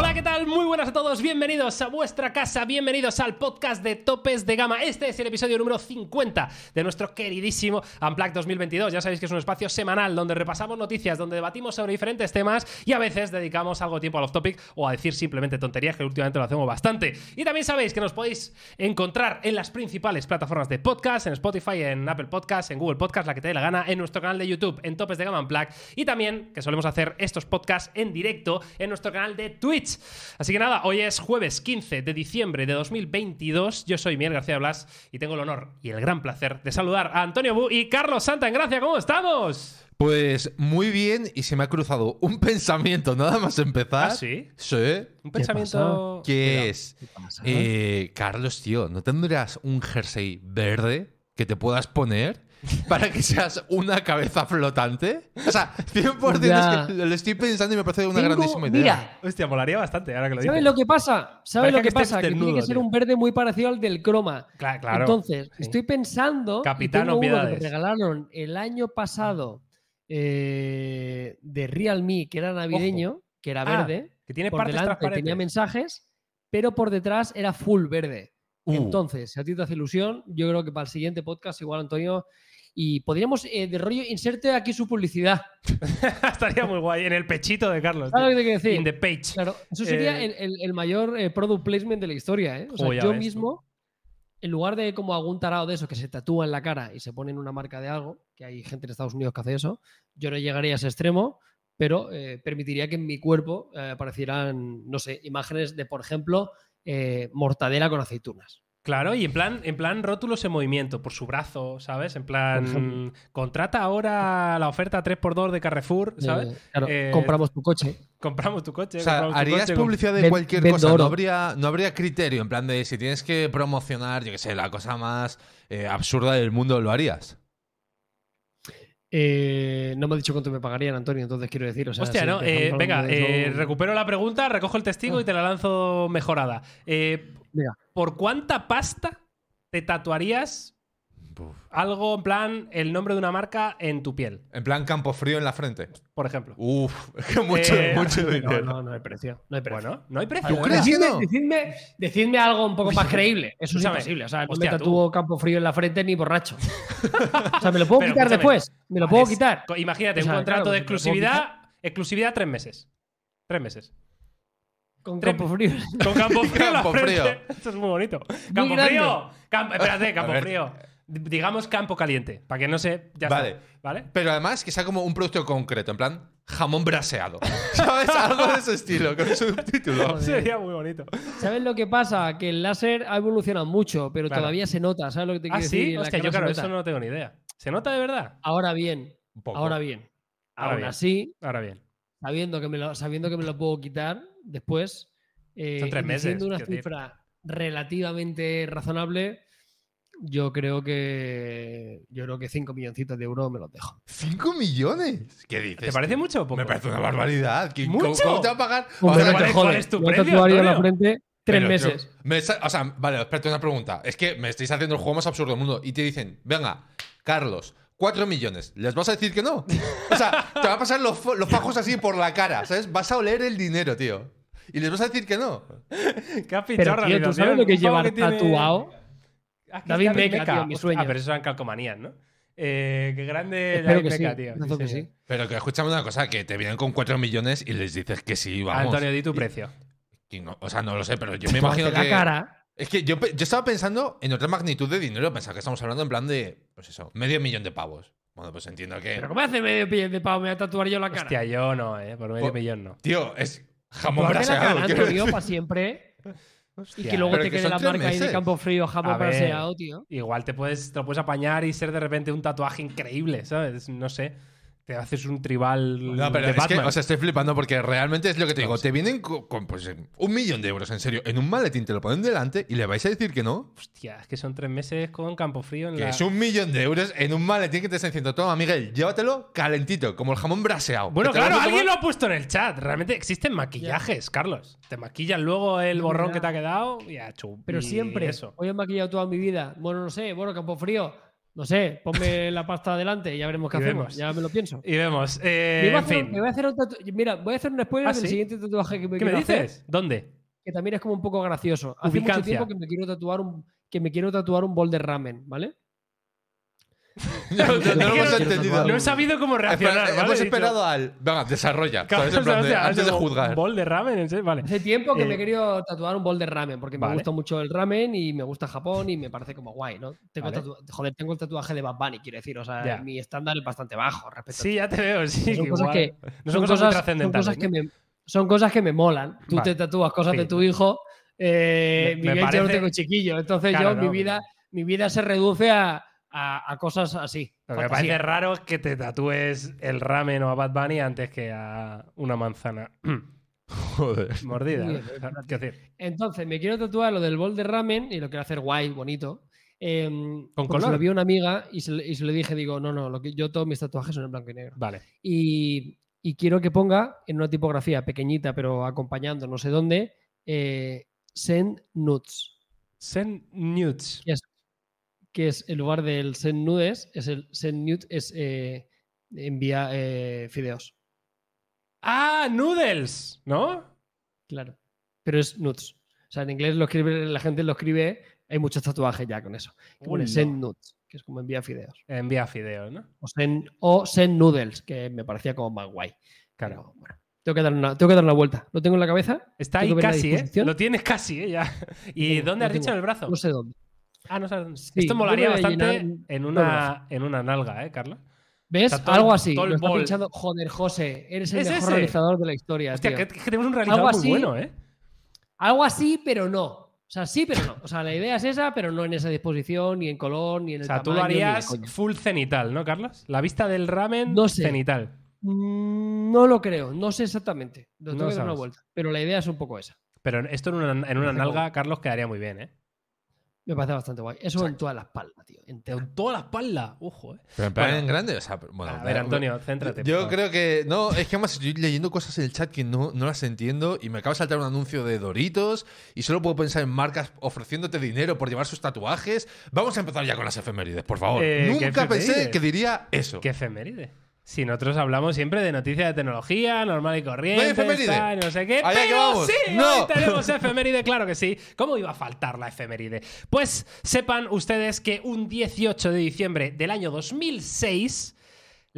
Hola, ¿qué tal? Muy buenas a todos, bienvenidos a vuestra casa, bienvenidos al podcast de Topes de Gama. Este es el episodio número 50 de nuestro queridísimo Unplugged 2022. Ya sabéis que es un espacio semanal donde repasamos noticias, donde debatimos sobre diferentes temas y a veces dedicamos algo de tiempo al off-topic o a decir simplemente tonterías, que últimamente lo hacemos bastante. Y también sabéis que nos podéis encontrar en las principales plataformas de podcast, en Spotify, en Apple Podcast, en Google Podcast, la que te dé la gana, en nuestro canal de YouTube, en Topes de Gama Unplugged y también que solemos hacer estos podcasts en directo en nuestro canal de Twitch. Así que nada, hoy es jueves 15 de diciembre de 2022. Yo soy Miguel García Blas y tengo el honor y el gran placer de saludar a Antonio Bu y Carlos Santa en Gracia. ¿Cómo estamos? Pues muy bien y se me ha cruzado un pensamiento nada más empezar. ¿Ah, sí? Sí. Un pensamiento. Que es, eh, Carlos, tío, ¿no tendrás un jersey verde que te puedas poner para que seas una cabeza flotante? O sea, 100% Ya. es que lo estoy pensando y me parece una Tengo- grandísima idea. Mira, Hostia, molaría bastante ahora que lo dices. ¿sabes lo que pasa? ¿Sabes lo que que pasa? Que tiene que ser tío. un verde muy parecido al del croma. Cla- claro. Entonces, Sí. estoy pensando. Capitán que me regalaron el año pasado eh, de Realme, que era navideño, que era Ah, verde. que tiene por partes delante transparentes. tenía mensajes, pero por detrás era full verde. Uh. Entonces, si a ti te hace ilusión, yo creo que para el siguiente podcast, igual Antonio. Y podríamos, eh, de rollo, inserte aquí su publicidad. Estaría muy guay. En el pechito de Carlos. ¿Sabes lo tío. que decir? In the page. Claro, eso sería Eh, el, el- el mayor eh, product placement de la historia, ¿eh? O sea, yo mismo, en lugar de como algún tarado de eso que se tatúa en la cara y se pone en una marca de algo, que hay gente en Estados Unidos que hace eso, yo no llegaría a ese extremo, pero permitiría que en mi cuerpo aparecieran, no sé, imágenes de, por ejemplo, mortadela con aceitunas. Claro, y en plan, en plan rótulos en movimiento, por su brazo, ¿sabes? En plan, contrata ahora la oferta 3x2 de Carrefour, ¿sabes? Eh, claro, Eh, compramos tu coche. Compramos tu coche. O sea, harías coche, publicidad de cualquier cosa. No habría, no habría criterio. En plan de si tienes que promocionar, yo qué sé, la cosa más eh, absurda del mundo, ¿lo harías? Eh, no me ha dicho cuánto me pagarían, Antonio, entonces quiero decir. O sea, Hostia, si ¿no? Eh, venga, de eh, recupero la pregunta, recojo el testigo y te la lanzo mejorada. Eh, Venga. ¿Por cuánta pasta te tatuarías algo en plan el nombre de una marca en tu piel, En plan campo frío en la frente. por ejemplo? Uf, es que mucho, Eh, mucho No, dinero. no, no hay precio. No hay precio. Bueno, no hay precio. ¿Tú ¿eh? crees? Decidme, no? decidme, decidme algo un poco más creíble. Eso es imposible. O sea, no Hostia, me tú. tatúo campo frío en la frente ni borracho. o sea, ¿me lo puedo Pero quitar escúchame, después? ¿Me lo puedo Es- quitar? Imagínate, O sea, un contrato claro, de puedo exclusividad, exclusividad tres meses. Tres meses. Con campo frío. Con campo frío Campo frío. Esto es muy bonito. Campo frío. Espérate, campo frío. Digamos campo caliente, para que no se. Ya Vale. está, ¿Vale? Pero además que sea como un producto concreto, en plan jamón braseado. ¿Sabes? Algo de ese estilo, con subtítulo. Sería muy bonito. ¿Sabes lo que pasa? Que el láser ha evolucionado mucho, pero Claro. todavía se nota. ¿Sabes lo que te Ah, quiero decir? sí. Hostia, yo claro, eso no tengo ni idea. ¿Se nota de verdad? Ahora bien, Un poco. ahora bien. Ahora Aún bien. así, Ahora bien. sabiendo que me lo, sabiendo que me lo puedo quitar después, eh, Son tres y meses, diciendo una decir. cifra relativamente razonable, yo creo que yo creo que 5 milloncitos de euros me los dejo. ¿Cinco millones? ¿Qué dices? ¿Te parece tío? mucho o poco? Me parece una barbaridad. ¿Qué- ¿Mucho? ¿Cómo, te va a pagar? Hombre, O sea, ¿cuál te es- cuál jodes. es tu Yo precio, la frente tres Pero, meses. tío, me sa- o sea, vale, espérate una pregunta. Es que me estáis haciendo el juego más absurdo del mundo y te dicen, venga, Carlos, 4 millones. ¿Les vas a decir que no? O sea, te va a pasar los, los fajos así por la cara, ¿sabes? Vas a oler el dinero, tío. Y les vas a decir que no. ¿Qué has Pero, fichado tío, ¿tú sabes lo que es llevar tatuado? David tío, mi sueño. Ah, pero eso eran calcomanías, ¿no? Eh, qué grande Espero David que sí. Tío. Sí, que sí. Pero que escúchame una cosa, que te vienen con 4 millones y les dices que sí, vamos. Antonio, di tu precio. y no- o sea, no lo sé, pero yo me imagino que... la cara. Es que yo, yo estaba pensando en otra magnitud de dinero. Pensaba que estamos hablando en plan de, pues eso, medio millón de pavos. Bueno, pues entiendo que... Pero ¿cómo hace medio pillón de pavo? Me voy a tatuar yo la cara. Hostia, yo no, ¿eh? Por medio millón no. Tío, es jamón la braseado. Antonio, decir. para siempre. Y Hostia. que luego te que quede la marca ahí de meses. campo frío, jamón braseado, tío. Igual te puedes, te lo puedes apañar y ser de repente un tatuaje increíble, ¿sabes? No sé. Te haces un tribal No, pero de es que, o sea, estoy flipando porque realmente es lo que te digo. No. Te vienen co- con, pues, un millón de euros, en serio, en un maletín, te lo ponen delante y le vais a decir que no. Hostia, es que son tres meses con campo frío en Que la... es un millón de euros en un maletín que te están diciendo, toma, Miguel, llévatelo calentito, como el jamón braseado. Bueno, lo claro, alguien lo ha puesto en el chat. Realmente existen maquillajes, Carlos. Te maquillan luego el borrón que te ha quedado y a Pero siempre. Eso. Hoy he maquillado toda mi vida. Bueno, no sé, bueno, campo frío. No sé, ponme la pasta adelante y ya veremos qué Y hacemos. vemos. Ya me lo pienso. Y vemos. eh, me, voy a en hacer, fin. me voy a hacer un tatu- Mira, voy a hacer un spoiler ¿Ah, del sí? siguiente tatuaje que me ¿Qué me quiero hacer, dices? ¿Dónde? que también es como un poco gracioso. Hace mucho Ubicancia. tiempo que me quiero tatuar un que me quiero tatuar un bol de ramen, ¿vale? No, no, no lo hemos entendido. No he sabido cómo reaccionar. Espera, ¿vale? hemos esperado al. Venga, desarrolla. Claro, ¿sabes? En o sea, plan de- o sea, antes de un juzgar. Bol de ramen, vale. Hace tiempo que Eh, me he querido tatuar un bol de ramen porque vale. me gusta mucho el ramen y me gusta Japón y me parece como guay, ¿no? Tengo Vale. tatu- Joder, tengo el tatuaje de Bad Bunny, quiero decir, o sea, Ya. mi estándar es bastante bajo respecto Sí, ya te veo, sí. son cosas que no son, cosas, son que me son cosas que me molan. Tú Vale. te tatúas cosas Sí. de tu hijo. eh, Me- mi me yo no tengo chiquillo, entonces Claro, yo no, mi vida mi vida se reduce a, a- a cosas así. Lo que me fantasía. parece raro es que te tatúes el ramen o a Bad Bunny antes que a una manzana Joder. mordida. Decir, Entonces, me quiero tatuar lo del bol de ramen y lo quiero hacer guay, bonito. Eh, porque color? Se lo vi a una amiga y se, le- y se le dije, digo, no, no, lo que, yo todos mis tatuajes son en blanco y negro. vale. Y, y quiero que ponga en una tipografía pequeñita, pero acompañando no sé dónde, eh, Send Nudes, Send nudes. que es, que es en lugar del Send Nudes, es el Send Nude, es eh, envía eh, fideos. Ah, noodles, ¿no? Claro. Pero es nudes. O sea, en inglés lo escribe, la gente lo escribe, hay muchos tatuajes ya con eso. Que pone send nudes, que es como envía fideos. Envía fideos, ¿no? O send, o send noodles, que me parecía como más guay. Claro. Pero, bueno, tengo que, dar una, tengo que dar una vuelta. Lo tengo en la cabeza. Está ahí casi, ¿eh? Lo tienes casi, ¿eh? Ya. ¿Y dónde has dicho en el brazo? No sé dónde. Ah, no sabes dónde. Sí, Esto molaría bastante llenar en una, en una nalga, ¿eh, Carlos? ¿Ves? O sea, todo- Algo así. todo el está pinchando. Joder, José, eres el ¿Es mejor ese? realizador de la historia. Hostia, tío. que, que tenemos un realizador Algo muy así. bueno, ¿eh? Algo así, pero no. O sea, sí, pero no. O sea, la idea es esa, pero no en esa disposición, ni en color, ni en O el sea, tú tamaño, harías full cenital, ¿no, Carlos? La vista del ramen No sé. cenital. Mm, No lo creo, no sé exactamente. Lo No tengo que dar una vuelta. Pero la idea es un poco esa. Pero esto en una, en una nalga, Carlos, quedaría muy bien, ¿eh? Me parece bastante guay. Eso en toda la espalda, tío. En toda la espalda. Ojo, ¿eh? Pero en plan Bueno. en grande, o sea, bueno, A ver, me- Antonio, céntrate. Yo creo que. No, es que además estoy leyendo cosas en el chat que no, no las entiendo y me acaba de saltar un anuncio de Doritos y solo puedo pensar en marcas ofreciéndote dinero por llevar sus tatuajes. Vamos a empezar ya con las efemérides, por favor. Eh, ¿qué Nunca pensé que diría eso. ¿Qué efeméride? Si nosotros hablamos siempre de noticias de tecnología, normal y corriente, efeméride? tal, no sé qué. Allá que pero vamos. sí, No. hoy tenemos efeméride, claro que sí. ¿Cómo iba a faltar la efeméride? Pues sepan ustedes que un 18 de diciembre del año 2006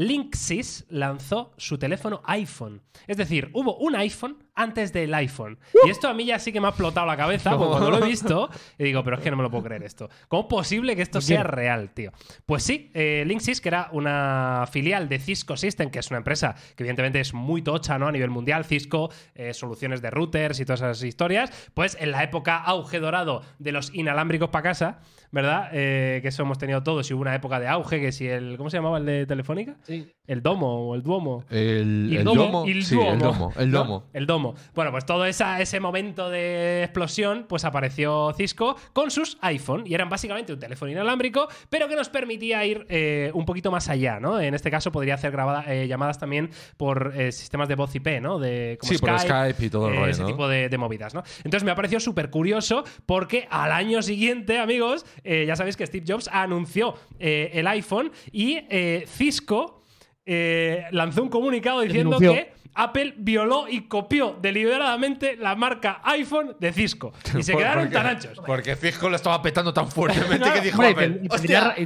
Linksys lanzó su teléfono iPhone. Es decir, hubo un iPhone antes del iPhone. Y esto a mí ya sí que me ha explotado la cabeza, porque cuando lo he visto, y digo, pero es que no me lo puedo creer esto. ¿Cómo es posible que esto sea real, tío? Pues sí, eh, Linksys, que era una filial de Cisco System, que es una empresa que evidentemente es muy tocha ¿no? a nivel mundial, Cisco, eh, soluciones de routers y todas esas historias, pues en la época auge dorado de los inalámbricos para casa, ¿verdad? Eh, que eso hemos tenido todos y hubo una época de auge, que si el... ¿Cómo se llamaba el de Telefónica? Sí. El Domo o el Duomo. El, el domo, domo. y el sí, duomo, el domo. El ¿no? domo. El domo. Bueno, pues todo esa, ese momento de explosión, pues apareció Cisco con sus iPhone y eran básicamente un teléfono inalámbrico, pero que nos permitía ir eh, un poquito más allá, ¿no? En este caso podría hacer grabada- eh, llamadas también por eh, sistemas de voz IP, ¿no? De, como Sí, por Skype y todo el eh, rollo, Ese ¿no? tipo de, de movidas, ¿no? Entonces me ha parecido súper curioso porque al año siguiente, amigos, eh, ya sabéis que Steve Jobs anunció eh, el iPhone y eh, Cisco eh, lanzó un comunicado diciendo denunció. que Apple violó y copió deliberadamente la marca iPhone de Cisco. Y se quedaron porque- tan anchos. Porque Cisco lo estaba petando tan fuertemente Claro. que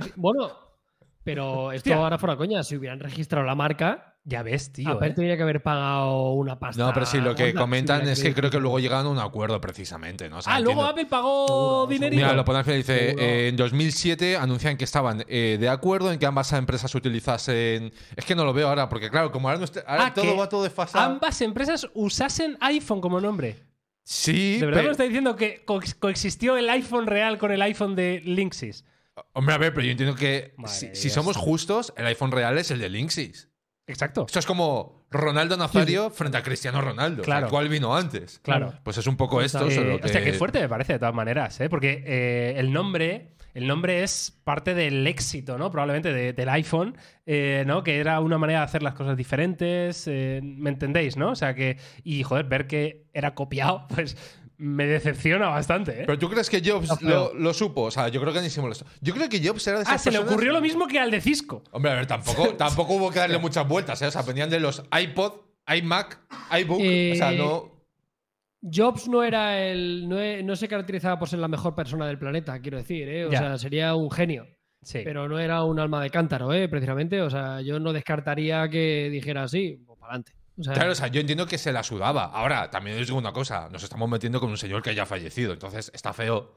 dijo bueno, pero esto Hostia. ahora fuera coña. Si hubieran registrado la marca, Ya ves, tío. Apple eh. tendría que haber pagado una pasta. No, pero sí, lo que comentan es que creo que luego llegaron a un acuerdo precisamente, ¿no? O sea, Ah, luego entiendo- Apple pagó dinerito. Mira, lo pone al final, dice, eh, en 2007 anuncian que estaban eh, de acuerdo en que ambas empresas utilizasen... Es que no lo veo ahora, porque claro, como ahora, no está- ahora Ah, todo va todo desfasado. Ambas empresas usasen iPhone como nombre. Sí, ¿De verdad pero- me está diciendo que co- coexistió el iPhone real con el iPhone de Linksys? Hombre, a ver, pero yo entiendo que si, si somos justos, el iPhone real es el de Linksys. Exacto. Esto es como Ronaldo Nazario frente a Cristiano Ronaldo. Claro. ¿Cuál vino antes? Claro. Pues es un poco esto. Eh, solo que... Hostia, qué fuerte me parece de todas maneras, ¿eh? porque eh, el nombre, el nombre es parte del éxito, ¿no? Probablemente de- del iPhone, eh, ¿no? Que era una manera de hacer las cosas diferentes, eh, ¿me entendéis, no? O sea que, y joder, ver que era copiado, pues me decepciona bastante, ¿eh? Pero tú crees que Jobs lo, lo supo, o sea, yo creo que ni se molestó. Yo creo que Jobs era de esas Ah, se le ocurrió lo mismo que al de Cisco. Hombre, a ver, tampoco, tampoco hubo que darle muchas vueltas, ¿eh? O sea, venían de los iPod, iMac, iBook, o sea, Eh, no. Jobs no era el. No, e- no se caracterizaba por ser la mejor persona del planeta, quiero decir, ¿eh? O Ya. sea, sería un genio. Sí. Pero no era un alma de cántaro, ¿eh? Precisamente. O sea, yo no descartaría que dijera así, pues para adelante. O sea, Claro, o sea, yo entiendo que se la sudaba. Ahora, también os digo una cosa, nos estamos metiendo con un señor que ya ha fallecido, entonces está feo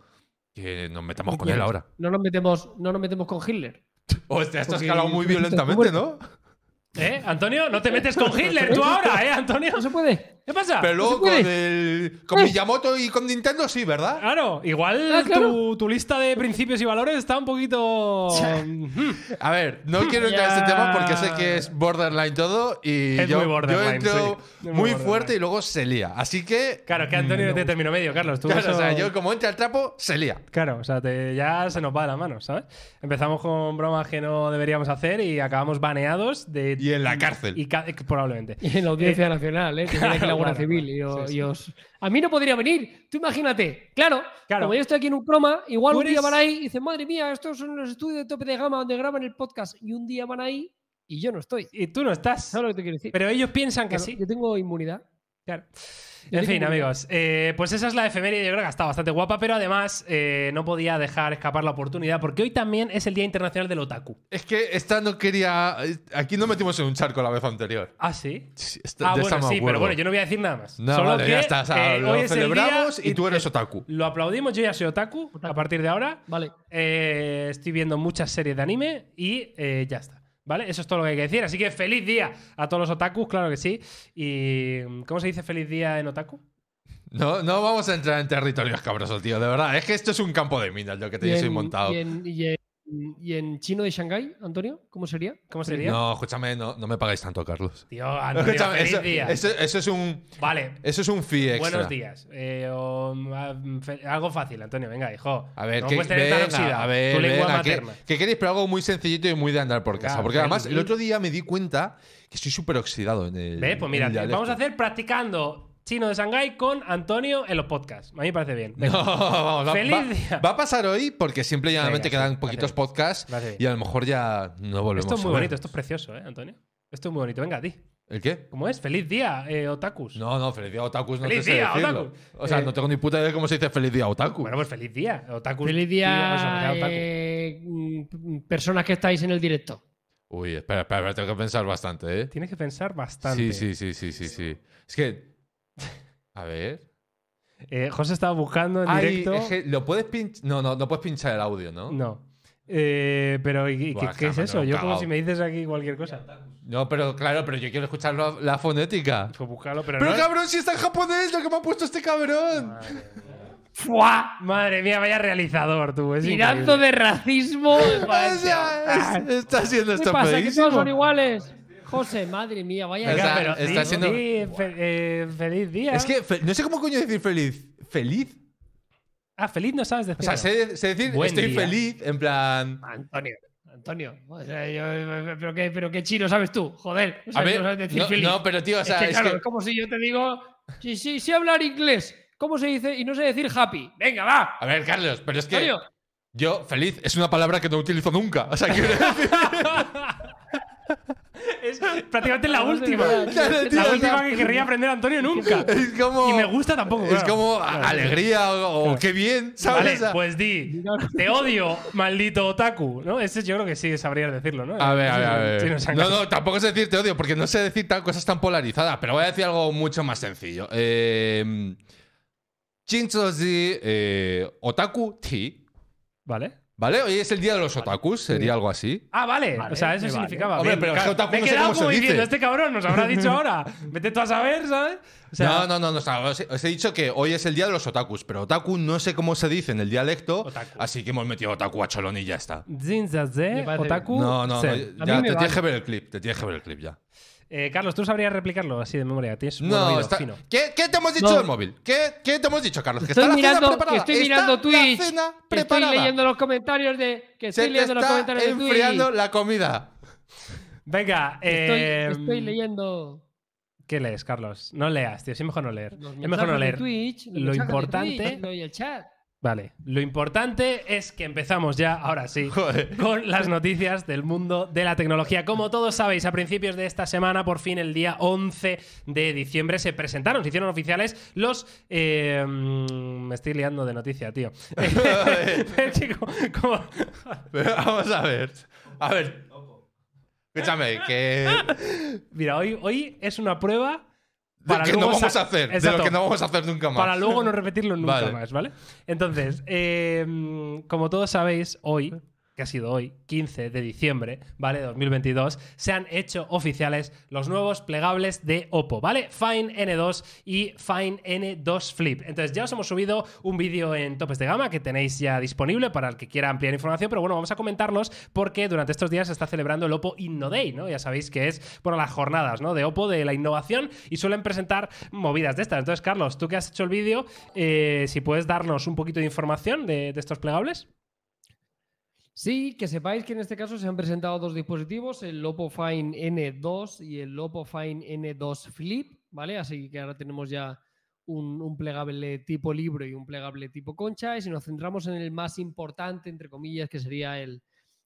que nos metamos ¿qué con él ahora. No nos metemos, no nos metemos con Hitler. Hostia, esto ha escalado muy violentamente. ¿no? ¿Eh? Antonio, no te metes con Hitler tú ahora, ¿eh, Antonio? No se puede. ¿Qué pasa? Pero luego con, el, con Miyamoto y con Nintendo sí, ¿verdad? Claro, igual Ah, claro. Tu, tu lista de principios y valores está un poquito. Hmm. A ver, no quiero entrar en este tema porque sé que es borderline todo y Es yo, muy borderline, yo entro sí. Muy muy borderline. fuerte y luego se lía. Así que. Claro, que Antonio no te terminó medio, Carlos. Tú Claro, eso- o sea, yo como entra el trapo, se lía. Claro, o sea, te- ya se nos va de las manos, ¿sabes? Empezamos con bromas que no deberíamos hacer y acabamos baneados de. Y en la cárcel. y probablemente. Y en la Audiencia Nacional, ¿eh? Que la Guardia claro, Civil. Y, os- Sí, sí. y os- A mí no podría venir. Tú imagínate. Claro, Claro. como yo estoy aquí en un croma, igual un día van ahí y dicen, madre mía, estos son los estudios de tope de gama donde graban el podcast. Y un día van ahí y yo no estoy. Y tú no estás. ¿Sabes lo que te quiero decir? Pero ellos piensan que Claro, sí. Yo tengo inmunidad. Claro. En fin, amigos, eh, pues esa es la efeméride. Yo creo que está bastante guapa, pero además eh, no podía dejar escapar la oportunidad porque hoy también es el Día Internacional del Otaku. Es que esta no quería. Aquí no metimos en un charco la vez anterior. ¿Ah, sí? Sí, esta- Ah, de bueno, sí, pero bueno, yo no voy a decir nada más. No, Solo vale, que, ya está. o sea, eh, lo celebramos y tú eres otaku. Lo aplaudimos, yo ya soy otaku, a partir de ahora. Vale. Eh, estoy viendo muchas series de anime y eh, ya está. ¿Vale? Eso es todo lo que hay que decir. Así que feliz día a todos los otakus, claro que sí. ¿Y cómo se dice feliz día en otaku? No, no vamos a entrar en territorios cabrosos, tío. De verdad, es que esto es un campo de minas lo que ¿Y tenéis ahí en, montado. y en- y en- y en chino de Shanghái, Antonio? ¿Cómo sería? ¿Cómo sería? No, escúchame, no, no me pagáis tanto, Carlos. Tío, Antonio, Escúchame, feliz eso, día. eso- eso es un. Vale. Eso es un fee extra. Buenos días. Eh, o, algo fácil, Antonio. Venga, hijo. A ver, no que, venga, a ver, tu lengua venga, materna. que queréis, pero algo muy sencillito y muy de andar por casa. Porque además, el otro día me di cuenta que estoy súper oxidado en el. Ve, pues mira, el vamos a hacer practicando chino de Shanghái con Antonio en los podcasts. A mí me parece bien. No, Venga. vamos, va, Feliz va- día. va a pasar hoy porque simple y llanamente Venga, sí, quedan poquitos gracias. podcasts Gracias. y a lo mejor ya no volvemos Esto es muy bonito, esto es precioso, ¿eh, Antonio? Esto es muy bonito. Venga, a ti. ¿El qué? ¿Cómo es? Feliz día, eh, otakus. No, no, feliz día otakus no Feliz te sé día, decirlo. otaku. O sea, Eh, no tengo ni puta idea de cómo se dice feliz día otaku. Bueno, pues feliz día. Otakus. Feliz tío, día, otaku. eh, personas que estáis en el directo. Uy, espera, espera, espera, tengo que pensar bastante, ¿eh? Tienes que pensar bastante. Sí, sí, sí, sí, sí, sí. Es que. A ver. Eh, José estaba buscando en Ay, directo. es que lo puedes pinchar. No, no, no puedes pinchar el audio, ¿no? No. Eh, pero, ¿y, Buah, qué, qué es eso? Yo como si me dices aquí cualquier cosa. No, pero claro, pero yo quiero escuchar la, la fonética. Pues búscalo, pero, Pero no. cabrón, si está en japonés, lo que me ha puesto este cabrón. Madre mía. ¡Fua! Madre mía, vaya realizador tú. Es Tirando increíble. de racismo. O sea, es- está siendo ¿Qué esto pasa? ¿Que feísimo. todos son iguales? José, madre mía, vaya. Venga, pero está sí, siendo- sí, fe- eh, feliz día. Es que fe- no sé cómo coño decir feliz. ¿Feliz? Ah, feliz no sabes O decir. sea, sé, sé decir Buen estoy día. feliz, en plan. Antonio, Antonio. o sea, yo- pero, qué, pero qué chino sabes tú, joder. O sea, A ver, no sabes decir no, feliz. no, pero tío, o sea, es que, es claro, que- es como si yo te digo, sí, sí, sí hablar inglés. ¿Cómo se dice? Y no sé decir happy. Venga, va. A ver, Carlos, pero es que Antonio, yo, feliz, es una palabra que no utilizo nunca. O sea, quiero decir. es prácticamente la última. verdad, Claro, tío, La última que querría aprender Antonio nunca. Es como. Y me gusta tampoco. Es claro. como alegría o, o qué bien, ¿sabes? Vale, pues di, te odio, maldito otaku, ¿no? Ese yo creo que sí sabrías decirlo, ¿no? A ver, a ver, a ver. No, no, tampoco sé decir te odio, porque no sé decir tan, cosas tan polarizadas, pero voy a decir algo mucho más sencillo. Eh, Chinchozi eh, Otaku Ti. Vale. ¿Vale? Hoy es el día de los otakus, sería algo así. Ah, vale. Vale, o sea, eso me vale. significaba. Hombre, pero es que otaku Me he no sé quedado cómo se como dice. diciendo, este cabrón nos habrá dicho ahora. Vete tú a saber, ¿sabes? O sea, no, no, no, no, os, he, os he dicho que hoy es el día de los otakus, pero otaku no sé cómo se dice en el dialecto, Otaku. así que hemos metido otaku a cholón y ya está. Zinzaze, otaku. No, no, no, ya te me tienes vale. que ver el clip, te tienes que ver el clip ya. Eh, Carlos, ¿tú sabrías replicarlo así de memoria? Tienes buen No, oído está- fino. ¿Qué, qué te hemos dicho No. del móvil? ¿Qué, qué te hemos dicho, Carlos? Que estoy está la mirando, cena que preparada. estoy Está mirando la Twitch. cena Que estoy preparada. leyendo los comentarios de. Que Se estoy te leyendo los está comentarios de Twitch. enfriando la comida. Venga, Estoy, eh, estoy leyendo. ¿Qué lees, Carlos? No leas, tío. Sí, mejor no leer. Los Es mejor no leer. Twitch, los Lo importante- Twitch, y el chat. Vale. Lo importante es que empezamos ya, ahora sí, Joder. con las noticias del mundo de la tecnología. Como todos sabéis, a principios de esta semana, por fin el día 11 de diciembre, se presentaron, se hicieron oficiales los... eh, mm, me estoy liando de noticia, tío. Como- Pero vamos a ver. A ver. Escúchame, que. Mira, hoy, hoy es una prueba para que luego no vamos a hacer. De lo que no vamos a hacer nunca más. para luego no repetirlo nunca Vale. más, ¿vale? Entonces, eh, como todos sabéis, hoy, que ha sido hoy, 15 de diciembre, ¿vale? 2022, se han hecho oficiales los nuevos plegables de Oppo, ¿vale? Fine N2 y Fine N2 Flip. Entonces, ya os hemos subido un vídeo en topes de gama que tenéis ya disponible para el que quiera ampliar información, pero bueno, vamos a comentarlos porque durante estos días se está celebrando el Oppo Inno Day, ¿no? Ya sabéis que es, bueno, las jornadas, ¿no? De Oppo, de la innovación y suelen presentar movidas de estas. Entonces, Carlos, tú que has hecho el vídeo, eh, si puedes darnos un poquito de información de estos plegables. Sí, que sepáis que en este caso se han presentado dos dispositivos, el Oppo Fine N2 y el Oppo Fine N2 Flip, ¿vale? Así que ahora tenemos ya un, plegable tipo libro y un plegable tipo concha. Y si nos centramos en el más importante, entre comillas, que sería el,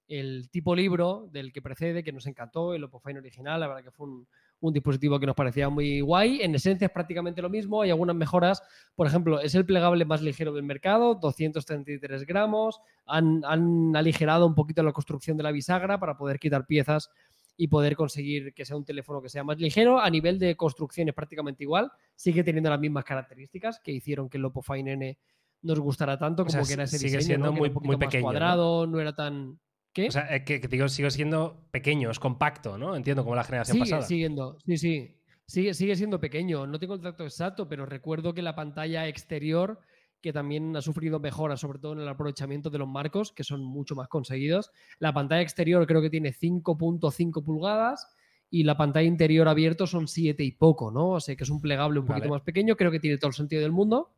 el tipo libro del que precede, que nos encantó, el Oppo Fine original, la verdad que fue un, un dispositivo que nos parecía muy guay. En esencia es prácticamente lo mismo, hay algunas mejoras. Por ejemplo, es el plegable más ligero del mercado, 233 gramos. Han, han aligerado un poquito la construcción de la bisagra para poder quitar piezas y poder conseguir que sea un teléfono que sea más ligero. A nivel de construcción es prácticamente igual, sigue teniendo las mismas características que hicieron que el Oppo Fine N nos gustara tanto, O como sea, que era ese sigue diseño, siendo ¿no? Muy- muy más pequeño, ¿no? cuadrado, ¿no? era tan... ¿Qué? O sea, eh, que, que digo, sigo siendo pequeño, es compacto, ¿no? Entiendo como la generación Sigue pasada. siguiendo, sí, sí. Sigue, sigue siendo pequeño. No tengo el dato exacto, pero recuerdo que la pantalla exterior, que también ha sufrido mejoras, sobre todo en el aprovechamiento de los marcos, que son mucho más conseguidos. La pantalla exterior creo que tiene 5.5 pulgadas y la pantalla interior abierto son 7 y poco, ¿no? O sea que es un plegable un poquito Vale. más pequeño, creo que tiene todo el sentido del mundo.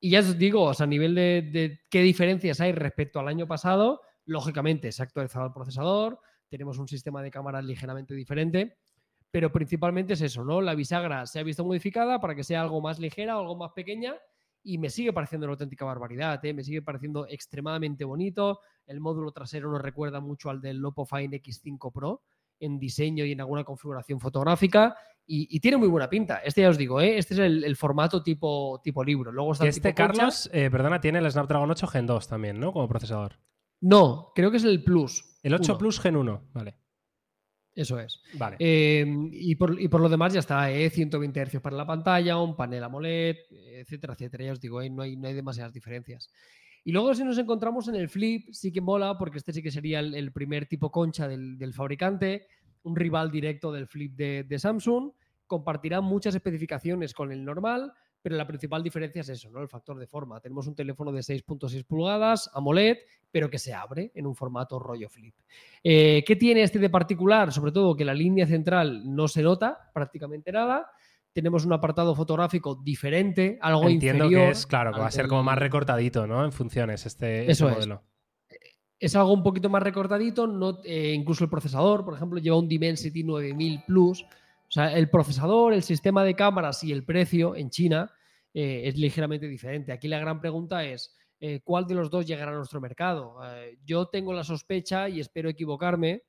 Y ya os digo, o sea, a nivel de, de qué diferencias hay respecto al año pasado, lógicamente se ha actualizado el procesador, tenemos un sistema de cámaras ligeramente diferente, pero principalmente es eso, ¿no? La bisagra se ha visto modificada para que sea algo más ligera, algo más pequeña, y me sigue pareciendo una auténtica barbaridad, ¿eh? me sigue pareciendo extremadamente bonito. El módulo trasero nos recuerda mucho al del Oppo Fine X5 Pro en diseño y en alguna configuración fotográfica. Y, y tiene muy buena pinta. Este ya os digo, ¿eh? este es el, el formato tipo, tipo libro. Luego está este, tipo. Carlos, eh, perdona, tiene el Snapdragon 8 Gen 2 también, ¿no? Como procesador. No, creo que es el Plus. El 8 uno. Plus Gen 1, vale. Eso es. Vale. Eh, y, por, y por lo demás ya está, ¿eh? 120 Hz para la pantalla, un panel AMOLED, etcétera, etcétera. Ya os digo, ¿eh? no, hay, no hay demasiadas diferencias. Y luego si nos encontramos en el Flip, sí que mola, porque este sí que sería el, el primer tipo concha del, del fabricante, un rival directo del Flip de, de Samsung. Compartirá muchas especificaciones con el normal, pero la principal diferencia es eso, ¿no? El factor de forma. Tenemos un teléfono de 6.6 pulgadas, AMOLED, pero que se abre en un formato rollo flip. Eh, ¿Qué tiene este de particular? Sobre todo que la línea central no se nota prácticamente nada. Tenemos un apartado fotográfico diferente, algo Entiendo inferior. que es, claro, que va a ser como más recortadito, ¿no? En funciones, este, Eso este es. modelo. es algo un poquito más recortadito, no, eh, incluso el procesador, por ejemplo, lleva un Dimensity 9000 Plus. O sea, el procesador, el sistema de cámaras y el precio en China eh, es ligeramente diferente. Aquí la gran pregunta es, eh, ¿cuál de los dos llegará a nuestro mercado? Eh, yo tengo la sospecha, y espero equivocarme,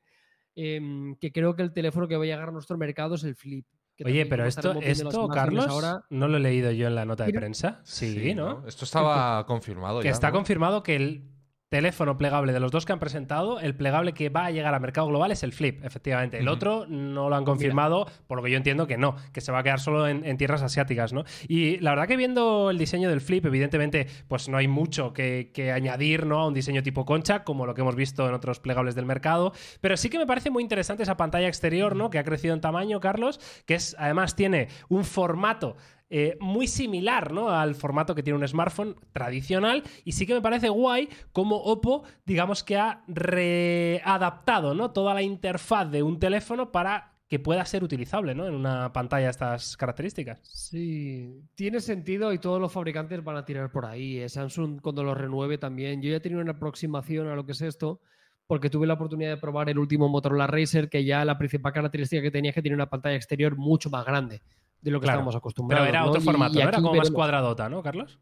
em, que creo que el teléfono que va a llegar a nuestro mercado es el Flip. Oye, pero esto, esto Carlos, ahora- no lo he leído yo en la nota de prensa. Sí, ¿no? Esto estaba confirmado Que ya, está ¿no? confirmado que el teléfono plegable de los dos que han presentado, el plegable que va a llegar al mercado global es el Flip, efectivamente. El otro no lo han confirmado, por lo que yo entiendo que no, que se va a quedar solo en, en tierras asiáticas, ¿no? Y la verdad que viendo el diseño del Flip, evidentemente, pues no hay mucho que, que añadir, ¿no? A un diseño tipo concha, como lo que hemos visto en otros plegables del mercado. Pero sí que me parece muy interesante esa pantalla exterior, ¿no? Que ha crecido en tamaño, Carlos, que es, además tiene un formato eh, muy similar ¿no? al formato que tiene un smartphone tradicional y sí que me parece guay como Oppo digamos que ha readaptado ¿no? toda la interfaz de un teléfono para que pueda ser utilizable ¿no? en una pantalla de estas características. Sí, tiene sentido y todos los fabricantes van a tirar por ahí. eh. Samsung cuando lo renueve también. Yo ya he tenido una aproximación a lo que es esto, porque tuve la oportunidad de probar el último Motorola Racer, que ya la principal característica que tenía es que tiene una pantalla exterior mucho más grande de lo que Claro. estábamos acostumbrados. Pero era otro formato, y ¿no? Era como más cuadradota, ¿no, Carlos?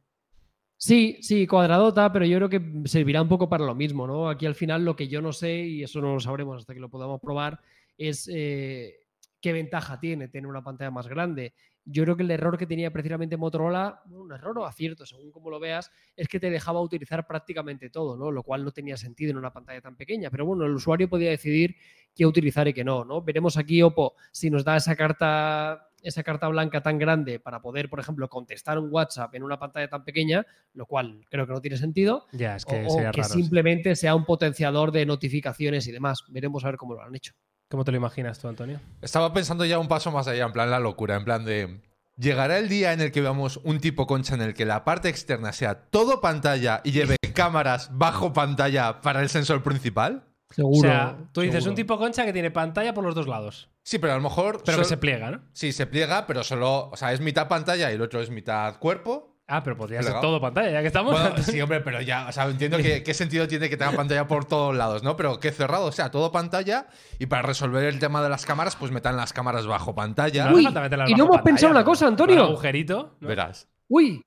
Sí, sí, cuadradota, pero yo creo que servirá un poco para lo mismo, ¿no? Aquí al final lo que yo no sé, y eso no lo sabremos hasta que lo podamos probar, es eh, qué ventaja tiene tener una pantalla más grande. Yo creo que el error que tenía precisamente Motorola, un error o acierto, según como lo veas, es que te dejaba utilizar prácticamente todo, ¿no? Lo cual no tenía sentido en una pantalla tan pequeña. Pero bueno, el usuario podía decidir qué utilizar y qué no, ¿no? Veremos aquí, Oppo, si nos da esa carta esa carta blanca tan grande para poder, por ejemplo, contestar un WhatsApp en una pantalla tan pequeña, lo cual creo que no tiene sentido, Ya, es o, que o sería que raro. sí. simplemente sea un potenciador de notificaciones y demás. Veremos a ver cómo lo han hecho. ¿Cómo te lo imaginas tú, Antonio? Estaba pensando ya un paso más allá, en plan la locura, en plan de. ¿Llegará el día en el que veamos un tipo concha en el que la parte externa sea todo pantalla y lleve cámaras bajo pantalla para el sensor principal? Seguro. o sea, tú dices seguro. un tipo concha que tiene pantalla por los dos lados, Sí, pero a lo mejor. pero que se pliega, ¿no? Sí, se pliega, pero solo. O sea, es mitad pantalla y el otro es mitad cuerpo. Ah, pero podría ser todo pantalla, ya que estamos. Bueno, sí, hombre, pero ya, o sea, entiendo que qué sentido tiene que tenga pantalla por todos lados, ¿no? Pero que cerrado, o sea, todo pantalla y para resolver el tema de las cámaras, pues metan las cámaras bajo pantalla. No Uy, falta meterlas y no hemos pantalla, pensado una cosa, Antonio. un agujerito. ¿no? Verás. Uy,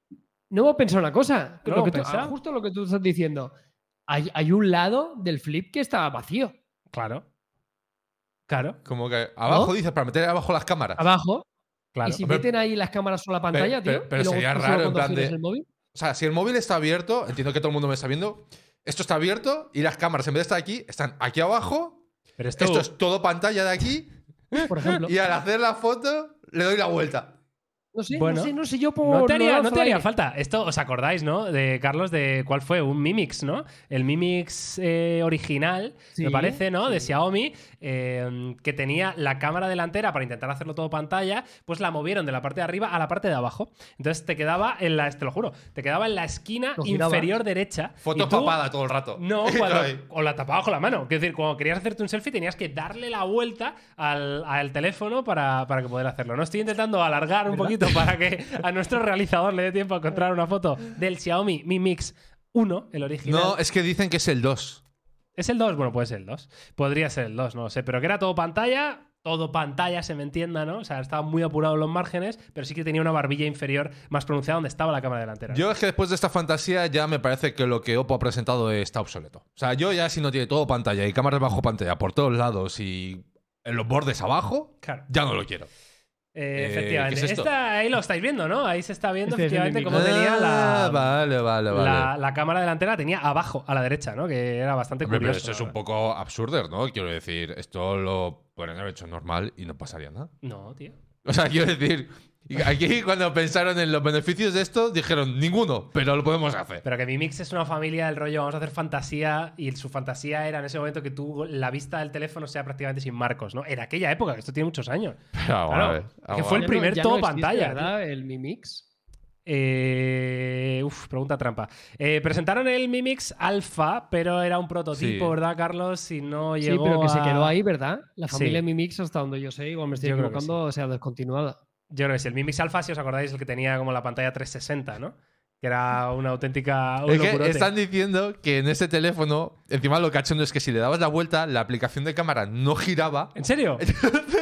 no hemos pensado una cosa. ¿No Lo que tú- ah, justo lo que tú estás diciendo. Hay, hay un lado del flip que estaba vacío. Claro. Claro, Como que abajo ¿No? dices para meter abajo las cámaras. Abajo. claro. y si Hombre, meten ahí las cámaras sobre la pantalla, pero- tío. pero y luego sería raro, en cuando plan de- el móvil. O sea, si el móvil está abierto, entiendo que todo el mundo me está viendo. Esto está abierto y las cámaras, en vez de estar aquí, están aquí abajo. Pero esto, Esto es todo pantalla de aquí. Por ejemplo. Y al hacer la foto, le doy la vuelta. No sé, Bueno, no sé, no sé yo por. no te haría, no te haría falta. Esto, ¿os acordáis, no? De Carlos, de cuál fue? Un Mimix, ¿no? El Mimix eh, original, me parece, ¿no? De. Xiaomi, eh, que tenía la cámara delantera para intentar hacerlo todo pantalla, pues la movieron de la parte de arriba a la parte de abajo. Entonces te quedaba en la, te lo juro, te quedaba en la esquina inferior derecha. Foto papada todo el rato. No, cuando, o la tapabas con la mano. Quiero decir, cuando querías hacerte un selfie tenías que darle la vuelta al, al teléfono para, para que poder hacerlo. No estoy intentando alargar un poquito para que a nuestro realizador le dé tiempo a encontrar una foto del Xiaomi Mi Mix 1, el original. No, es que dicen que es el 2. ¿Es el 2? Bueno, puede ser el 2. Podría ser el 2, no lo sé. Pero que era todo pantalla, todo pantalla, se me entienda, ¿no? O sea, estaba muy apurado en los márgenes, pero sí que tenía una barbilla inferior más pronunciada donde estaba la cámara delantera. Yo es que después de esta fantasía ya me parece que lo que Oppo ha presentado está obsoleto. O sea, yo ya si no tiene todo pantalla y cámaras bajo pantalla por todos lados y en los bordes abajo, Claro. ya no lo quiero. Eh, Eh, efectivamente. ¿qué es esto? Esta- ahí lo estáis viendo, ¿no? Ahí se está viendo Este efectivamente cómo tenía la, Ah, vale, vale, vale. la, la cámara delantera, tenía abajo, a la derecha, ¿no? Que era bastante Hombre, pero curioso. eso es un poco absurdo, ¿no? Quiero decir, esto lo podrían haber hecho normal y no pasaría nada. No, tío. O sea, quiero decir, aquí cuando pensaron en los beneficios de esto, dijeron ninguno, pero lo podemos hacer. Pero que mi mix es una familia del rollo, vamos a hacer fantasía, y su fantasía era en ese momento que tú, la vista del teléfono sea prácticamente sin marcos, ¿no? En aquella época, que esto tiene muchos años. Pero Claro, a ver, que fue el ver. Ya no- primer ya todo no existe, pantalla, ¿verdad? El Mi Mix. Eh, uf, pregunta trampa. Eh, presentaron el Mi Mix Alpha, pero era un prototipo, Sí. ¿verdad, Carlos? Y no Sí, llegó pero que se quedó ahí, ¿verdad? La Sí. familia Mi Mix, hasta donde yo sé, igual me estoy equivocando, o sea, descontinuada. Yo creo que sí. El Mi Mix Alpha, si os acordáis, el que tenía como la pantalla 360, ¿no? Que era una auténtica. un Es que están diciendo que en este teléfono, encima lo cachondo es que si le dabas la vuelta, la aplicación de cámara no giraba. ¿En serio?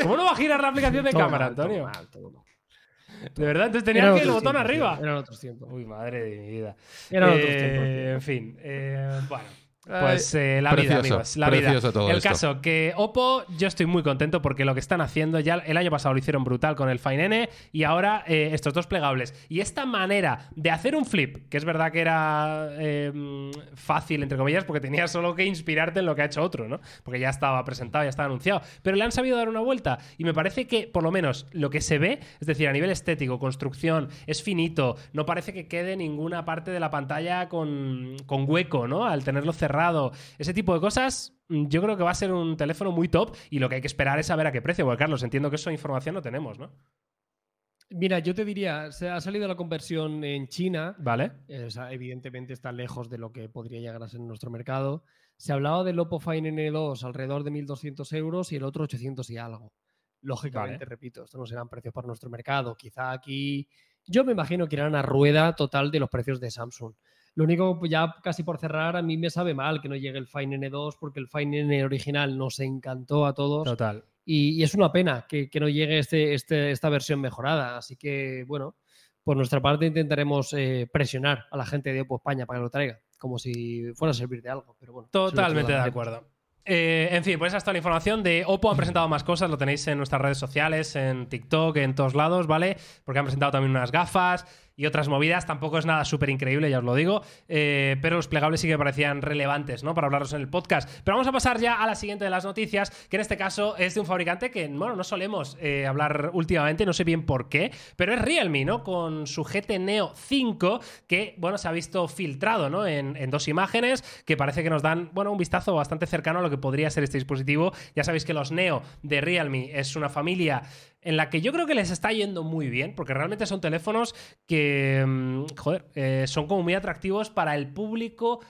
¿Cómo no va a girar la aplicación de Todo cámara, mal, todo Antonio? mal, todo mal. De verdad, entonces tenía Eran que el otros botón tiempos, arriba. Eran otros tiempos. Uy, madre de mi vida. Eran otros Eh, tiempos. tío. En fin, eh, bueno. Pues eh, la vida, amigos. La vida. todo el esto. caso, que Oppo, yo estoy muy contento porque lo que están haciendo, ya el año pasado lo hicieron brutal con el Fine N y ahora eh, estos dos plegables. Y esta manera de hacer un flip, que es verdad que era eh, fácil, entre comillas, porque tenías solo que inspirarte en lo que ha hecho otro, ¿no? Porque ya estaba presentado, ya estaba anunciado. Pero le han sabido dar una vuelta y me parece que, por lo menos, lo que se ve, es decir, a nivel estético, construcción, es finito, no parece que quede ninguna parte de la pantalla con, con hueco, ¿no? Al tenerlo cerrado. Ese tipo de cosas, mm, yo creo que va a ser un teléfono muy top y lo que hay que esperar es saber a qué precio. Porque, Carlos, entiendo que eso información no tenemos, ¿no? Mira, yo te diría, se ha salido la conversión en China, ¿Vale? eh, o sea, evidentemente está lejos de lo que podría llegar a ser en nuestro mercado. Se hablaba del Oppo Fine N2 alrededor de 1.200 euros y el otro 800 y algo. Lógicamente, Vale. repito, estos no serán precios para nuestro mercado. Quizá aquí Yo me imagino que irán a rueda total de los precios de Samsung. Lo único, pues, ya casi por cerrar, a mí me sabe mal que no llegue el Fine N2 porque el Fine N original nos encantó a todos. Total. Y, y es una pena que, que no llegue este, este- esta versión mejorada. Así que, bueno, por nuestra parte intentaremos eh, presionar a la gente de Oppo España para que lo traiga, como si fuera a servir de algo. Pero bueno, Totalmente de acuerdo. Eh, en fin, pues esa es toda la información de Oppo. Han presentado más cosas, lo tenéis en nuestras redes sociales, en TikTok, en todos lados, ¿vale? Porque han presentado también unas gafas y otras movidas. Tampoco es nada súper increíble, ya os lo digo. Eh, pero los plegables sí que parecían relevantes, ¿no? Para hablaros en el podcast. Pero vamos a pasar ya a la siguiente de las noticias, que en este caso es de un fabricante que, bueno, no solemos eh, hablar últimamente, no sé bien por qué, pero es Realme, ¿no? Con su GT Neo 5, que, bueno, se ha visto filtrado, ¿no? En, en dos imágenes que parece que nos dan, bueno, un vistazo bastante cercano a lo que podría ser este dispositivo. Ya sabéis que los Neo de Realme es una familia en la que yo creo que les está yendo muy bien, porque realmente son teléfonos que, mm, joder, eh, son como muy atractivos para el público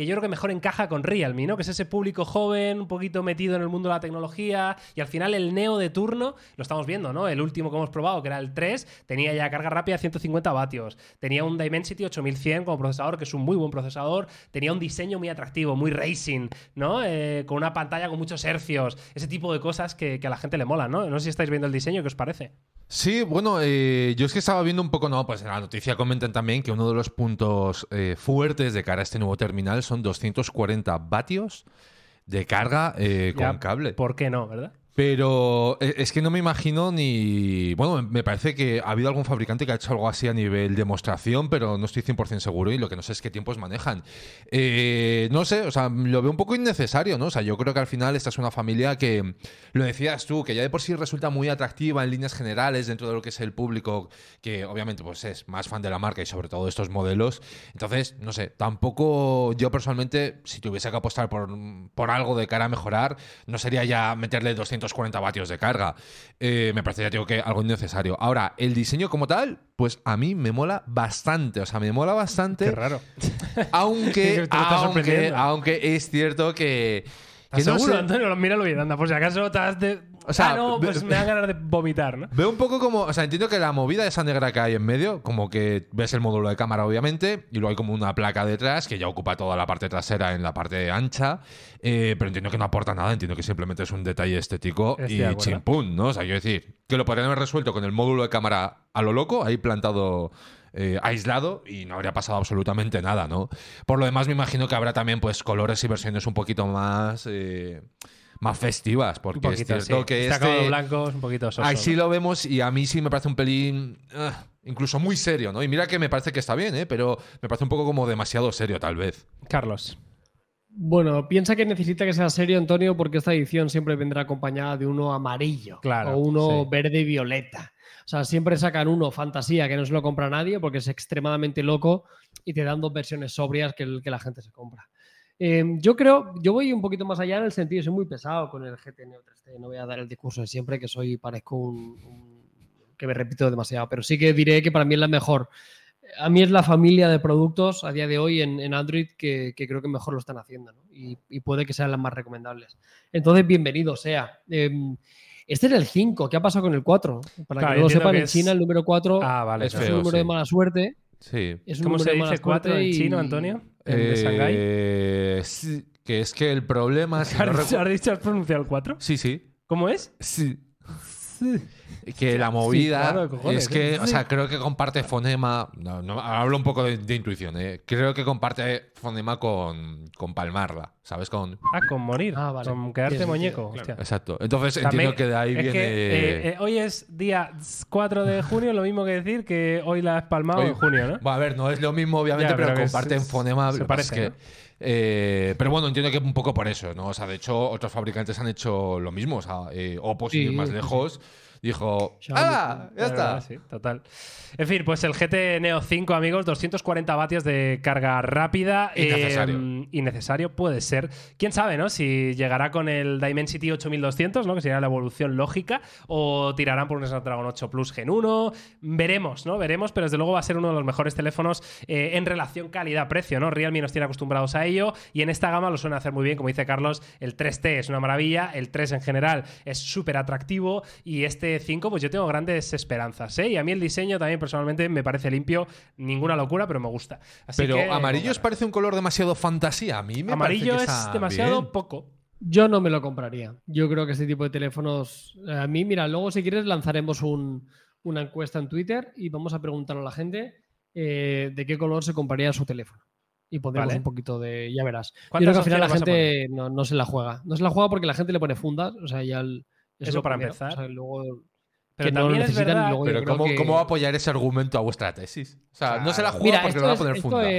que yo creo que mejor encaja con Realme, ¿no? Que es ese público joven, un poquito metido en el mundo de la tecnología, y al final el Neo de turno, lo estamos viendo, ¿no? El último que hemos probado, que era el 3, tenía ya carga rápida de 150 vatios, tenía un Dimensity 8100 como procesador, que es un muy buen procesador, tenía un diseño muy atractivo, muy racing, ¿no? Eh, con una pantalla con muchos hercios, ese tipo de cosas que, a la gente le mola, ¿no? No sé si estáis viendo el diseño, ¿qué os parece? Sí, bueno, eh, yo es que estaba viendo un poco, no, pues en la noticia comentan también que uno de los puntos eh, fuertes de cara a este nuevo terminal son 240 vatios de carga eh, Ya, con cable. ¿Por qué no, verdad? Pero eh, es que no me imagino ni. Bueno, me parece que ha habido algún fabricante que ha hecho algo así a nivel demostración, pero no estoy 100% seguro y lo que no sé es qué tiempos manejan. Eh, no sé, o sea, lo veo un poco innecesario, ¿no? O sea, yo creo que al final esta es una familia que, lo decías tú, que ya de por sí resulta muy atractiva en líneas generales dentro de lo que es el público, que obviamente pues es más fan de la marca y sobre todo de estos modelos. Entonces, no sé, tampoco yo personalmente, si tuviese que apostar por, por algo de cara a mejorar, no sería ya meterle 240 vatios de carga. Eh, me parecería, digo, que algo innecesario. Ahora, el diseño como tal, pues a mí me mola bastante. O sea, me mola bastante. Qué raro. Aunque, aunque, es cierto que. ¿Estás no seguro, sé- Antonio? Míralo bien, anda, por si acaso te has de... O sea, ah, no, pues me dan ganas de vomitar, ¿no? Veo un poco como, o sea, entiendo que la movida esa negra que hay en medio, como que ves el módulo de cámara, obviamente, y luego hay como una placa detrás que ya ocupa toda la parte trasera en la parte ancha, eh, pero entiendo que no aporta nada, entiendo que simplemente es un detalle estético Estoy y de chimpún, ¿no? O sea, quiero decir, que lo podrían haber resuelto con el módulo de cámara a lo loco, ahí plantado. eh, aislado y no habría pasado absolutamente nada, ¿no? Por lo demás, me imagino que habrá también pues colores y versiones un poquito más eh, más festivas, porque Un poquito, es cierto sí. que Está este, acabado blanco, es un poquito soso. Ahí sí lo vemos y a mí sí me parece un pelín. ah, incluso muy serio, ¿no? Y mira que me parece que está bien, ¿eh? Pero me parece un poco como demasiado serio, tal vez. Carlos. Bueno, piensa que necesita que sea serio, Antonio, porque esta edición siempre vendrá acompañada de uno amarillo Claro, o uno sí. verde y violeta. O sea, siempre sacan uno fantasía que no se lo compra nadie porque es extremadamente loco y te dan dos versiones sobrias que, el- que la gente se compra. Eh, yo creo, yo voy un poquito más allá en el sentido, soy muy pesado con el GT Neo 3D, no voy a dar el discurso de siempre que soy, parezco un, un- que me repito demasiado, pero sí que diré que para mí es la mejor. A mí es la familia de productos a día de hoy en, en Android que, que creo que mejor lo están haciendo ¿no? y, y puede que sean las más recomendables. Entonces, bienvenido sea. Eh, este era el 5, ¿qué ha pasado con el 4? Para Claro, que no lo sepan, que en es- China el número 4 Ah, vale. Es es feo, un número de mala suerte. Sí. Es un ¿Cómo número se de mala dice 4 suerte en y- chino, Antonio? ¿En de Shanghái? Eh, sí, que es que el problema. no ¿Has dicho, has pronunciado el 4? Sí, sí. ¿Cómo es? Sí. Que la movida claro, cojones, es que, ¿eh? o sea, creo que comparte fonema. No, no, hablo un poco de, de intuición, ¿eh? Creo que comparte fonema con, con palmarla, ¿sabes? Con. Ah, con morir. Ah, vale. Con quedarte muñeco. Exacto. Entonces También- entiendo que de ahí es viene. que, eh, eh, hoy es día 4 de junio, lo mismo que decir que hoy la has palmado en junio, ¿no? Bueno, a ver, no es lo mismo, obviamente, Ya, pero, pero que comparten fonema. se que parece, es que, eh, pero bueno, entiendo que un poco por eso, ¿no? O sea, de hecho, otros fabricantes han hecho lo mismo. O sea, eh, Oppo, sin ir más sí, lejos, dijo: ¡Ah! Ya está. sí, total. En fin, pues el GT Neo 5, amigos, 240 vatios de carga rápida. Innecesario. Eh, innecesario puede ser. Quién sabe, ¿no? Si llegará con el Dimensity 8200, ¿no? Que sería la evolución lógica, o tirarán por un Snapdragon 8 Plus Gen 1. Veremos, ¿no? Veremos, pero desde luego va a ser uno de los mejores teléfonos eh, en relación calidad-precio, ¿no? Realme nos tiene acostumbrados a ello y en esta gama lo suelen hacer muy bien. Como dice Carlos, el 3T es una maravilla, el 3 en general es súper atractivo y este Note 5, pues yo tengo grandes esperanzas, ¿eh? Y a mí el diseño también personalmente me parece limpio, ninguna locura, pero me gusta. Así Pero que, amarillo os parece un color demasiado fantasía. A mí me Amarillo parece que es demasiado bien. poco. Yo no me lo compraría. Yo creo que este tipo de teléfonos. eh, A mí, mira, luego si quieres lanzaremos un- una encuesta en Twitter y vamos a preguntar a la gente eh, de qué color se compraría su teléfono. Y pondremos Vale. un poquito de. Ya verás. Yo ¿Cuántas creo que al final la gente no, no se la juega. No se la juega porque la gente le pone fundas. O sea, ya el- Eso lo para primero. empezar. O sea, luego Pero que no lo también es necesitan verdad- luego Pero ¿cómo, que- cómo va a apoyar ese argumento a vuestra tesis? O sea, no se la juega Mira, porque le va a poner esto funda.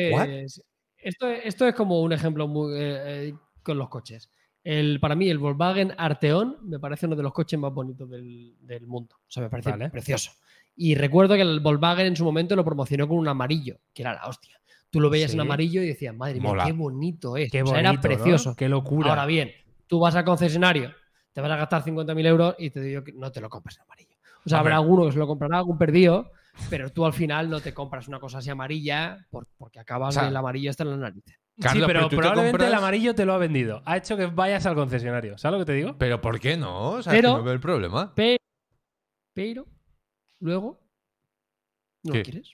Esto es- esto es como un ejemplo muy, eh, eh, con los coches. El, para mí, el Volkswagen Arteon me parece uno de los coches más bonitos del, del mundo. O sea, me parece Vale. precioso. Y recuerdo que el Volkswagen en su momento lo promocionó con un amarillo, que era la hostia. Tú lo veías Sí. en amarillo y decías, madre mía, Mola. qué bonito es. Qué O sea, bonito, era ¿no? precioso. Qué locura. Ahora bien, tú vas al concesionario, te vas a gastar 50.000 euros y te digo que no te lo compres en amarillo. O sea, habrá alguno que se lo comprará, algún perdido, pero tú al final no te compras una cosa así amarilla por- porque acabas O sea, el amarillo está en la nariz. Carlos, sí, pero, probablemente el amarillo te lo ha vendido. Ha hecho que vayas al concesionario. ¿Sabes lo que te digo? Pero ¿por qué no? O sea, Pero- es que no veo el problema. Pero, pero luego no ¿Qué? lo quieres.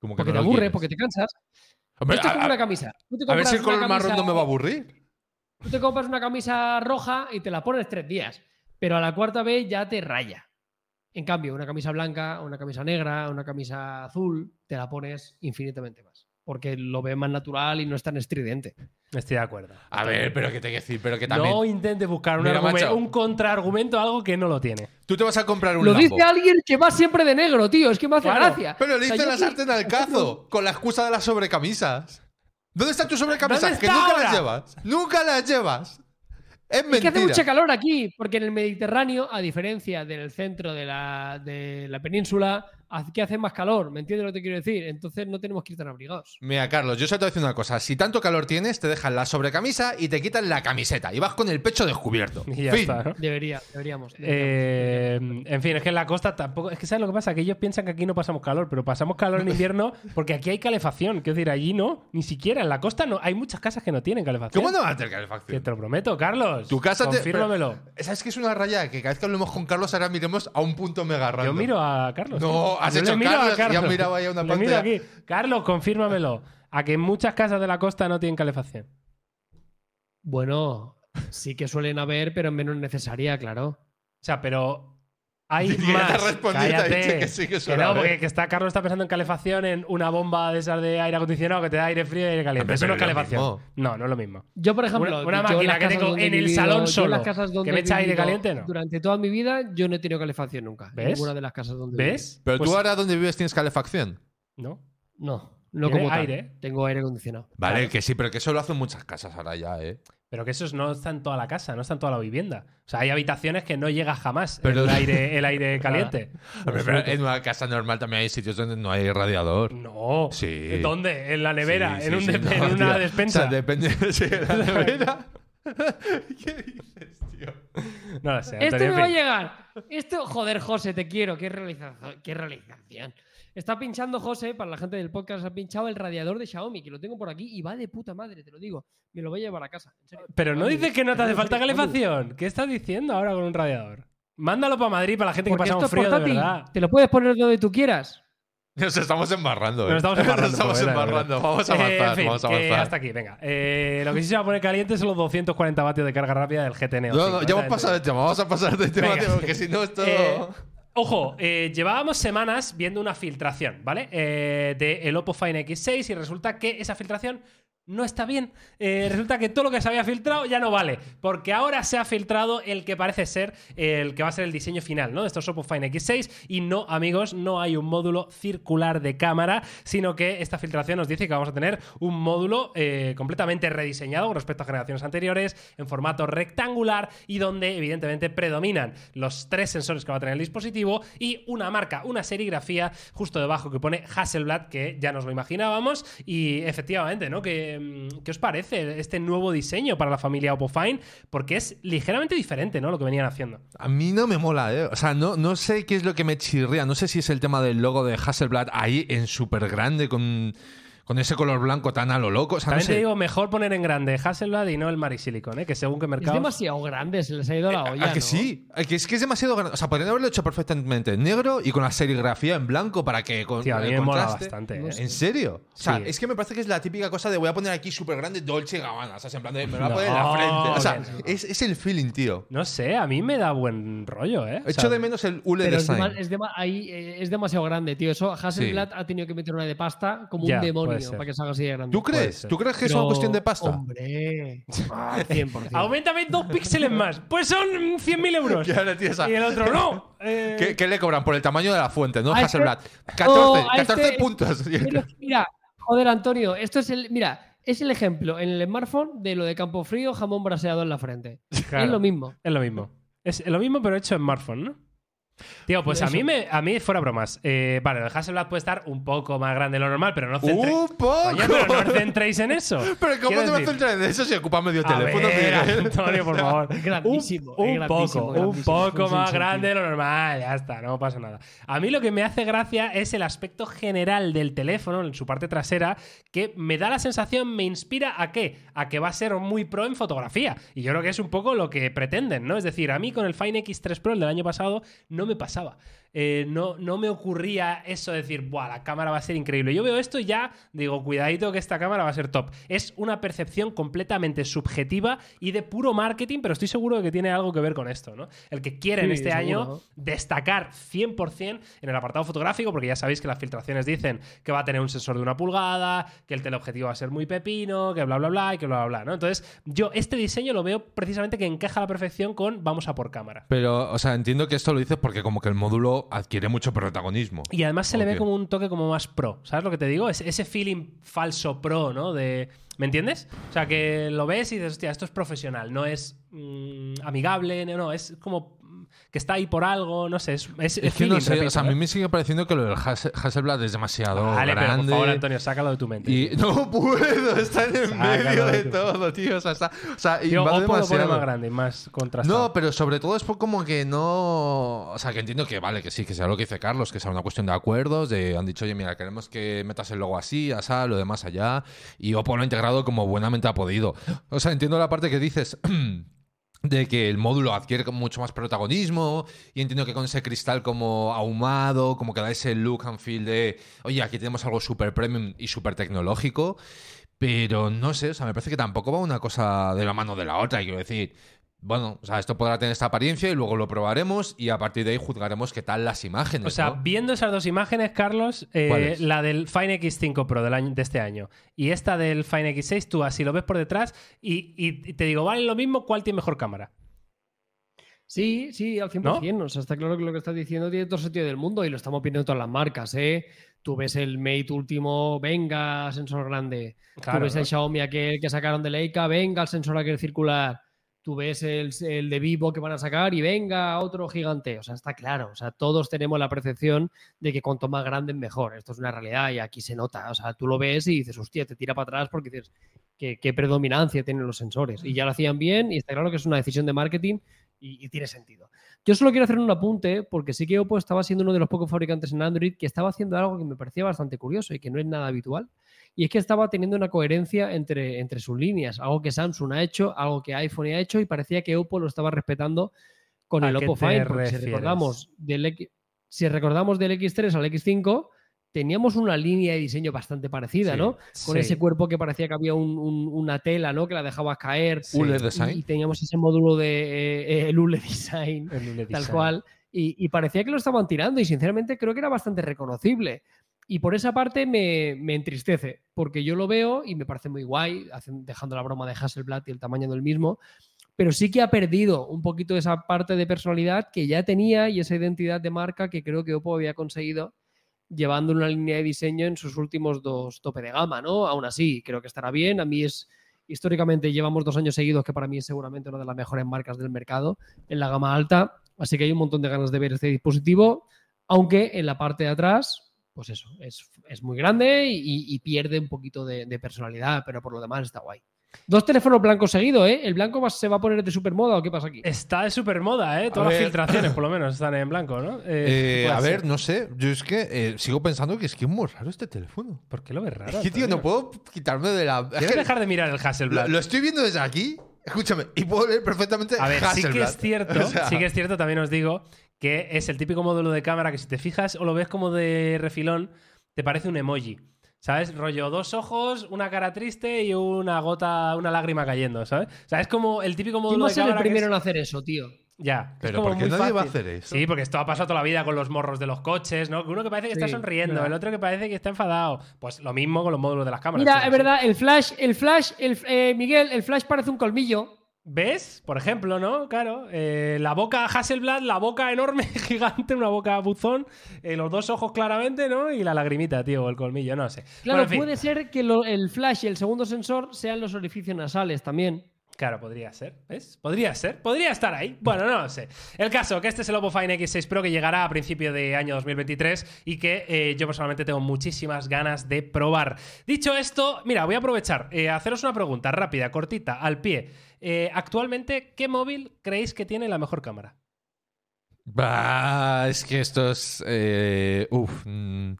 Como que Porque no te aburre, quieres. porque te cansas. Hombre, Esto es a, como a- una camisa. Tú te a ver si el color marrón no me va a aburrir. Tú te compras una camisa roja y te la pones tres días, pero a la cuarta vez ya te raya. En cambio, una camisa blanca, una camisa negra, una camisa azul, te la pones infinitamente más. Porque lo ves más natural y no es tan estridente. Estoy de acuerdo. A ver, pero que te que decir, pero que también. No intentes buscar un, Mira, argumen- macho. un contraargumento a algo que no lo tiene. Tú te vas a comprar un Lo Lambo. dice alguien que va siempre de negro, tío. Es que me hace Claro, gracia. Pero le O sea, yo sartén al cazo con la excusa de las sobrecamisas. ¿Dónde están tus sobrecamisas? ¿Dónde Que está nunca ahora? las llevas. Nunca las llevas. Es Es que mentira. hace mucha calor aquí, porque en el Mediterráneo, a diferencia del centro de la, de la península, aquí hace más calor. ¿Me entiendes lo que te quiero decir? Entonces no tenemos que ir tan abrigados. Mira, Carlos, yo solo te voy a decir una cosa. Si tanto calor tienes, te dejan la sobrecamisa y te quitan la camiseta. Y vas con el pecho descubierto. Y ya Fin. está, ¿no? Debería, deberíamos. deberíamos. Eh, en fin, es que en la costa tampoco. Es que ¿sabes lo que pasa? Que ellos piensan que aquí no pasamos calor, pero pasamos calor en invierno porque aquí hay calefacción. Quiero decir, allí no, ni siquiera. En la costa no. Hay muchas casas que no tienen calefacción. ¿Cómo no va a tener Que calefacción? te lo prometo, Carlos. Tu casa te. Confírmamelo. pero- ¿Sabes que es una raya? Que cada vez que hablemos con Carlos, ahora miremos a un punto mega random. Yo miro a Carlos. No, has Yo le hecho miro a Carlos y has mirado ahí a una Le miro aquí. Carlos, confírmamelo. A que en muchas casas de la costa no tienen calefacción. Bueno, sí que suelen haber, pero menos necesaria, claro. O sea, pero hay más. Cállate. que sí que suele no, porque que está, Carlos está pensando en calefacción en una bomba de esas de aire acondicionado que te da aire frío y aire caliente. Eso no es calefacción. mismo. No, no es lo mismo. Yo, por ejemplo, Una- máquina que tengo en el vivido- salón en solo, las casas donde que me echa aire caliente, no. Durante toda mi vida yo no he tenido calefacción nunca. en ¿Ves? Ninguna de las casas donde ¿Ves? Pero Pues- tú ahora donde vives tienes calefacción. No. No, no como tal. aire. Tengo aire acondicionado. Vale, Claro. que sí, pero que eso lo hacen muchas casas ahora ya, ¿eh? Pero que eso no está en toda la casa, no está en toda la vivienda. O sea, hay habitaciones que no llega jamás Pero- el, aire, el aire caliente. Pero en una casa normal también hay sitios donde no hay radiador. No. Sí. ¿Dónde? En la nevera, Sí, en, un sí, de- no, en una tío. despensa. O sea, depende de la nevera. ¿Qué dices? No lo sé. Esto me en va a llegar. Esto, joder, José, te quiero. Qué realización. Qué realización. Está pinchando José, para la gente del podcast, ha pinchado el radiador de Xiaomi, que lo tengo por aquí y va de puta madre, te lo digo. Me lo voy a llevar a casa. en serio. Pero no dices que no te hace falta calefacción. ¿Qué estás diciendo ahora con un radiador? Mándalo para Madrid, para la gente que pasamos esto es frío de portátil. verdad. Te lo puedes poner donde tú quieras. Nos estamos embarrando. ¿eh? Nos estamos embarrando. Nos estamos pues, embarrando. Vamos a Eh, avanzar. en fin, vamos a avanzar. hasta aquí, venga. Eh, lo que sí se va a poner caliente son los 240 vatios de carga rápida del GT Neo. No, 5, no, ya hemos pasado de tema. Vamos a pasar de tema, Venga. porque si no esto. Eh, Ojo, eh, llevábamos semanas viendo una filtración, ¿vale? Eh, de el Oppo Find X6 y resulta que esa filtración no está bien. Eh, resulta que todo lo que se había filtrado ya no vale, porque ahora se ha filtrado el que parece ser el que va a ser el diseño final, ¿no? De estos Find X6 y no, amigos, no hay un módulo circular de cámara, sino que esta filtración nos dice que vamos a tener un módulo eh, completamente rediseñado con respecto a generaciones anteriores, en formato rectangular y donde evidentemente predominan los tres sensores que va a tener el dispositivo y una marca, una serigrafía justo debajo que pone Hasselblad, que ya nos lo imaginábamos y efectivamente, ¿no? ¿Qué, mm, ¿qué os parece este nuevo diseño para la familia Oppo Find? Porque es ligeramente diferente, ¿no? Lo que venían haciendo. A mí no me mola, ¿eh? O sea, no, no sé qué es lo que me chirría. No sé si es el tema del logo de Hasselblad ahí en súper grande con, con ese color blanco tan a lo loco. O sea, no También te sé. digo, mejor poner en grande Hasselblad y no el Marisilicon, ¿eh? que según qué Es mercado. demasiado grande, se les ha ido la ¿A olla. que ¿no? sí? ¿A que es que es demasiado grande. O sea, podrían haberlo hecho perfectamente en negro y con la serigrafía en blanco para que con Tío, a mí me mola bastante. No ¿eh? ¿En serio? O sea, Sí. es que me parece que es la típica cosa de voy a poner aquí súper grande Dolce Gabbana. O sea, en plan de me lo voy a No, poner en la frente. O sea, no. es, es el feeling, tío. No sé, a mí me da buen rollo, ¿eh? O Echo de menos el Ule Pero es, Design. dema- es dema- ahí, eh, es demasiado grande, tío. Eso Hasselblad ha tenido que meter una de pasta como Ya, un puede demonio ser. para que salga así de grande. ¿Tú crees? ¿Tú crees que es Pero, una cuestión de pasta? Hombre. Ah, 100%. Aumentame dos píxeles más. Pues son 100.000 euros. Y el otro, no. Eh, ¿Qué, qué le cobran? Por el tamaño de la fuente, ¿no? A este- Hasselblad. 14, No, a 14 este- puntos. Pero, mira, joder, Antonio, esto es el. Mira, es el ejemplo en el smartphone de lo de campo frío, jamón braseado en la frente. claro, Es lo mismo. Es lo mismo. Es lo mismo, pero hecho en smartphone, ¿no? Tío, pues a mí, me, a mí fuera bromas. Eh, vale, el Hasselblad puede estar un poco más grande de lo normal, pero no centréis. ¡Un poco! Pero no os centréis en eso. Pero ¿cómo Quiero te vas a decir- centrar en eso si ocupa medio A teléfono? ver, tío? Antonio, por favor. Es grandísimo, Un, es un grandísimo, poco, un grandísimo, poco más sentido. grande de lo normal. Ya está, no pasa nada. A mí lo que me hace gracia es el aspecto general del teléfono, en su parte trasera, que me da la sensación, me inspira a qué? A que va a ser muy pro en fotografía. Y yo creo que es un poco lo que pretenden, ¿no? Es decir, a mí con el Fine X3 Pro, el del año pasado, no me pasaba. Eh, no, no me ocurría eso de decir, Buah, la cámara va a ser increíble. Yo veo esto y ya digo, cuidadito que esta cámara va a ser top. Es una percepción completamente subjetiva y de puro marketing, pero estoy seguro de que tiene algo que ver con esto, ¿no? El que quieren Sí, este seguro, año ¿no? destacar 100% en el apartado fotográfico, porque ya sabéis que las filtraciones dicen que va a tener un sensor de una pulgada, que el teleobjetivo va a ser muy pepino, que bla, bla, bla, y que bla, bla, bla, ¿no? Entonces, yo este diseño lo veo precisamente que encaja a la perfección con vamos a por cámara. Pero, o sea, entiendo que esto lo dices porque como que el módulo adquiere mucho protagonismo. Y además se le ve como un toque como más pro. ¿Sabes lo que te digo? Es, ese feeling falso pro, ¿no? De. ¿Me entiendes? O sea, que lo ves y dices, hostia, esto es profesional, no es mm, amigable, no, no, es como que está ahí por algo, no sé, es, es, Es que no sé, o sea, a mí me sigue pareciendo que lo del Hasse- Hasselblad es demasiado Vale, pero grande. por favor, Antonio, sácalo de tu mente. Y no puedo, está en el medio de todo, tío. O sea, está, o sea Tío, pone demasiado. más grande y más contrastado. No, pero sobre todo es como que no. O sea, que entiendo que vale, que sí, que sea lo que dice Carlos, que sea una cuestión de acuerdos. De, han dicho, oye, mira, queremos que metas el logo así, asá, lo demás allá. Y Oppo lo ha integrado como buenamente ha podido. O sea, entiendo la parte que dices. De que el módulo adquiere mucho más protagonismo. Y entiendo que con ese cristal como ahumado, como que da ese look and feel de. Oye, aquí tenemos algo súper premium y súper tecnológico. Pero no sé, o sea, me parece que tampoco va una cosa de la mano de la otra. Quiero decir, bueno, o sea, esto podrá tener esta apariencia y luego lo probaremos y a partir de ahí juzgaremos qué tal las imágenes. O sea, ¿no? viendo esas dos imágenes, Carlos, eh, la del Fine X5 Pro del año, de este año y esta del Fine X6, tú así lo ves por detrás y, y- y te digo, vale lo mismo, ¿cuál tiene mejor cámara? Sí, sí, al 100%. O sea, está claro que lo que estás diciendo tiene todo sentido del mundo y lo estamos viendo en todas las marcas, ¿eh? Tú ves el Mate último, venga, sensor grande. Claro, Tú ves ¿no? el Xiaomi aquel que sacaron de Leica, venga, el sensor aquel circular. Tú ves el, el de Vivo que van a sacar y venga, otro gigante. O sea, está claro. O sea, todos tenemos la percepción de que cuanto más grande mejor. Esto es una realidad y aquí se nota. O sea, tú lo ves y dices, hostia, te tira para atrás porque dices, qué, qué predominancia tienen los sensores. Y ya lo hacían bien y está claro que es una decisión de marketing y, y tiene sentido. Yo solo quiero hacer un apunte porque sí que Oppo estaba siendo uno de los pocos fabricantes en Android que estaba haciendo algo que me parecía bastante curioso y que no es nada habitual. Y es que estaba teniendo una coherencia entre, entre sus líneas, algo que Samsung ha hecho, algo que iPhone ha hecho y parecía que Oppo lo estaba respetando con ¿A el Oppo Find. Porque si recordamos, del X, si recordamos del X3 al X5, teníamos una línea de diseño bastante parecida, Sí, ¿no? Con Sí. ese cuerpo que parecía que había un- un- una tela, ¿no? Que la dejabas caer. Y- Design. Y teníamos ese módulo de eh, el Hule Design, El Lule tal Design. cual. Y, y parecía que lo estaban tirando y sinceramente creo que era bastante reconocible. Y por esa parte me, me entristece, porque yo lo veo y me parece muy guay, dejando la broma de Hasselblad y el tamaño del mismo, pero sí que ha perdido un poquito esa parte de personalidad que ya tenía y esa identidad de marca que creo que Oppo había conseguido llevando una línea de diseño en sus últimos dos tope de gama, ¿no? Aún así, creo que estará bien. A mí es, históricamente, llevamos dos años seguidos que para mí es seguramente una de las mejores marcas del mercado en la gama alta. Así que hay un montón de ganas de ver este dispositivo, aunque en la parte de atrás, pues eso, es, es muy grande y, y pierde un poquito de, de personalidad, pero por lo demás está guay. Dos teléfonos blancos seguidos, ¿eh? ¿El blanco va- se va a poner de supermoda o qué pasa aquí? Está de super moda, ¿eh? Todas las ver. filtraciones, por lo menos, están en blanco, ¿no? Eh, puede a ser. ver, no sé. Yo es que eh, sigo pensando que es que es muy raro este teléfono. ¿Por qué lo ves raro? Es que, tío, no puedo quitarme de la. es ¿Quieres que dejar de mirar el lo, Hasselblad? lo estoy viendo desde aquí. Escúchame, y puedo ver perfectamente. A ver, sí que es cierto, O sea, sí que es cierto, también os digo, que es el típico módulo de cámara que si te fijas o lo ves como de refilón, te parece un emoji. ¿Sabes? Rollo, dos ojos, una cara triste y una gota, una lágrima cayendo, ¿sabes? O sea, es como el típico ¿Quién módulo va a de el cámara. que primero es- en hacer eso, tío? Ya. Pero como ¿por qué muy nadie va a hacer eso? Sí, porque esto ha pasado toda la vida con los morros de los coches, ¿no? Uno que parece que está sonriendo, el otro que parece que está enfadado. Pues lo mismo con los módulos de las cámaras. Mira, es verdad, el flash, el flash, el, eh, Miguel, el flash parece un colmillo. ¿Ves? Por ejemplo, ¿no? Claro. eh, la boca Hasselblad, la boca enorme, gigante, una boca buzón, eh, los dos ojos claramente, ¿no? Y la lagrimita, tío, o el colmillo, no sé. Claro, Bueno, en fin. puede ser que lo- el flash y el segundo sensor sean los orificios nasales también. Claro, podría ser. ¿Ves? Podría ser. Podría estar ahí. Bueno, no lo sé. El caso, que este es el Oppo Find X6 Pro que llegará a principio de año 2023 y que eh, yo personalmente tengo muchísimas ganas de probar. Dicho esto, mira, voy a aprovechar. eh, haceros una pregunta rápida, cortita, al pie. Eh, actualmente, ¿qué móvil creéis que tiene la mejor cámara? Bah, es que esto es. eh, uf. mm.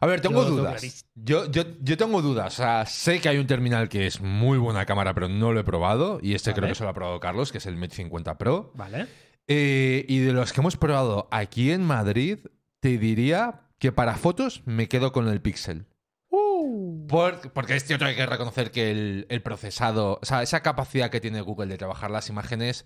A ver, tengo Yo tengo dudas. Yo, yo, yo tengo dudas. O sea, sé que hay un terminal que es muy buena cámara, pero no lo he probado. Y este Vale. creo que se lo ha probado Carlos, que es el Mate 50 Pro. ¿Vale? Eh, y de los que hemos probado aquí en Madrid, te diría que para fotos me quedo con el Pixel. Por- porque es cierto que hay que reconocer que el, el procesado, o sea, esa capacidad que tiene Google de trabajar las imágenes,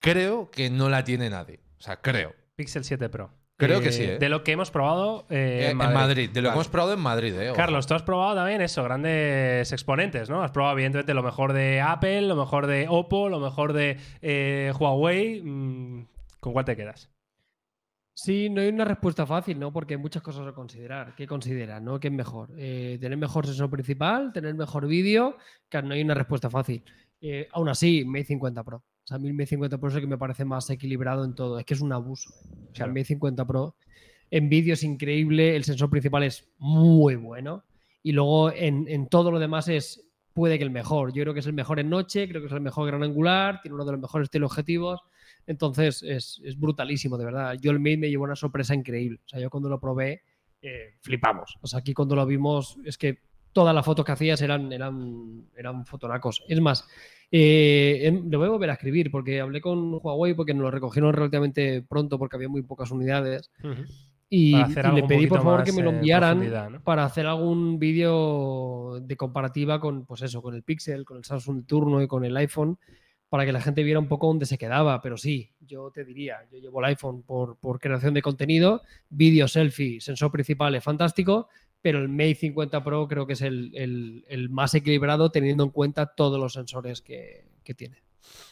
creo que no la tiene nadie. O sea, creo. Pixel 7 Pro. Creo que sí, ¿eh? De lo que hemos probado eh, Eh, en en Madrid, de lo Vale. que hemos probado en Madrid, ¿eh? Carlos, tú has probado también eso, grandes exponentes, ¿no? Has probado, evidentemente, lo mejor de Apple, lo mejor de Oppo, lo mejor de eh, Huawei. Mm, ¿Con cuál te quedas? Sí, no hay una respuesta fácil, ¿no? Porque hay muchas cosas a considerar. ¿Qué consideras, no? ¿Qué es mejor? Eh, ¿Tener mejor sensor principal? ¿Tener mejor vídeo? Claro, no hay una respuesta fácil. Eh, aún así, Mate 50 Pro. O sea, a mí el Mate 50 Pro es el que me parece más equilibrado en todo. Es que es un abuso. ¿eh? O sea, Claro. el Mate 50 Pro en vídeo es increíble, el sensor principal es muy bueno y luego en, en todo lo demás es puede que el mejor. Yo creo que es el mejor en noche, creo que es el mejor gran angular, tiene uno de los mejores teleobjetivos. Entonces es, es brutalísimo, de verdad. Yo el Mate me llevó una sorpresa increíble. O sea, yo cuando lo probé, eh, flipamos. O sea, aquí cuando lo vimos, es que todas las fotos que hacías eran, eran, eran fotonacos. Es más, eh, em- lo voy a volver a escribir porque hablé con Huawei porque nos lo recogieron relativamente pronto porque había muy pocas unidades. Y, le pedí por favor que me lo eh, enviaran para hacer algún vídeo de comparativa con, pues eso, con el Pixel, con el Samsung de turno y con el iPhone, para que la gente viera un poco dónde se quedaba. Pero sí, yo te diría, yo llevo el iPhone por, por creación de contenido, vídeo, selfie, sensor principal es fantástico, pero el Mate 50 Pro creo que es el, el- el más equilibrado teniendo en cuenta todos los sensores que, que tiene.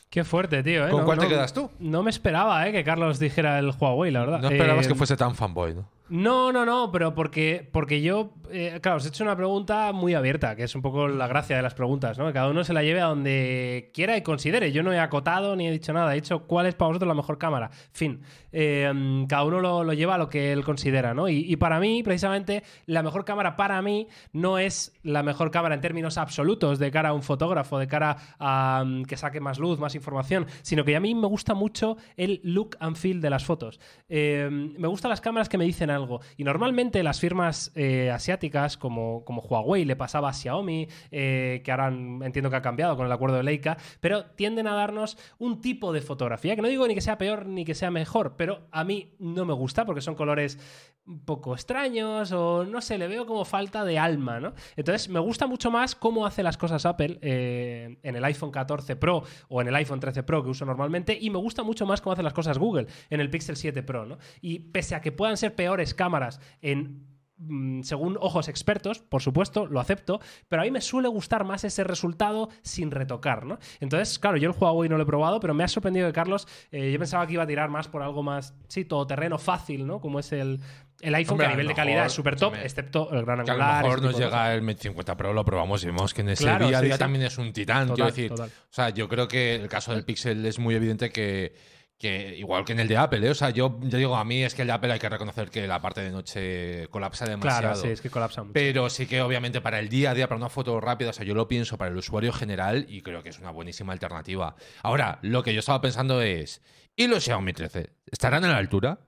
Qué fuerte, tío. ¿eh? ¿Con No- cuál te no- quedas tú? No me esperaba ¿eh? que Carlos dijera el Huawei, la verdad. No esperabas Eh, que fuese tan fanboy, ¿no? No, no, no, pero porque, porque yo, eh, claro, os he hecho una pregunta muy abierta, que es un poco la gracia de las preguntas, ¿no? Que cada uno se la lleve a donde quiera y considere. Yo no he acotado ni he dicho nada, he dicho cuál es para vosotros la mejor cámara. Fin, mm, cada uno lo, lleva a lo que él considera, ¿no? Y, para mí, precisamente, la mejor cámara para mí no es la mejor cámara en términos absolutos de cara a un fotógrafo, de cara a mm, que saque más luz, más información, sino que a mí me gusta mucho el look and feel de las fotos. Eh, me gustan las cámaras que me dicen algo. Y normalmente las firmas eh, asiáticas, como, como Huawei, le pasaba a Xiaomi, eh, que ahora entiendo que ha cambiado con el acuerdo de Leica, pero tienden a darnos un tipo de fotografía, que no digo ni que sea peor ni que sea mejor, pero a mí no me gusta porque son colores un poco extraños o no sé, le veo como falta de alma, ¿no? Entonces me gusta mucho más cómo hace las cosas Apple eh, en el iPhone 14 Pro o en el iPhone 13 Pro que uso normalmente y me gusta mucho más cómo hace las cosas Google en el Pixel 7 Pro, ¿no? Y pese a que puedan ser peores cámaras en mm, según ojos expertos, por supuesto, lo acepto, pero a mí me suele gustar más ese resultado sin retocar, ¿no? Entonces, claro, yo el Huawei no lo he probado, pero me ha sorprendido que Carlos, eh, yo pensaba que iba a tirar más por algo más, sí, todoterreno fácil, ¿no? Como es el, el iPhone, Hombre, que a nivel de calidad es súper top, excepto el gran Que a lo mejor nos llega el Mate 50 Pro, lo probamos y vemos que en ese Claro, día a sí, día sí. también es un titán. Total, quiero decir, total. o sea, yo creo que el caso del Pixel es muy evidente que, que igual que en el de Apple, ¿eh? o sea, yo, yo digo, a mí es que el de Apple hay que reconocer que la parte de noche colapsa demasiado. Claro, sí, es que colapsa mucho. Pero sí que obviamente para el día a día, para una foto rápida, o sea, yo lo pienso para el usuario general y creo que es una buenísima alternativa. Ahora, lo que yo estaba pensando es, ¿y los Xiaomi 13? ¿Estarán a la altura?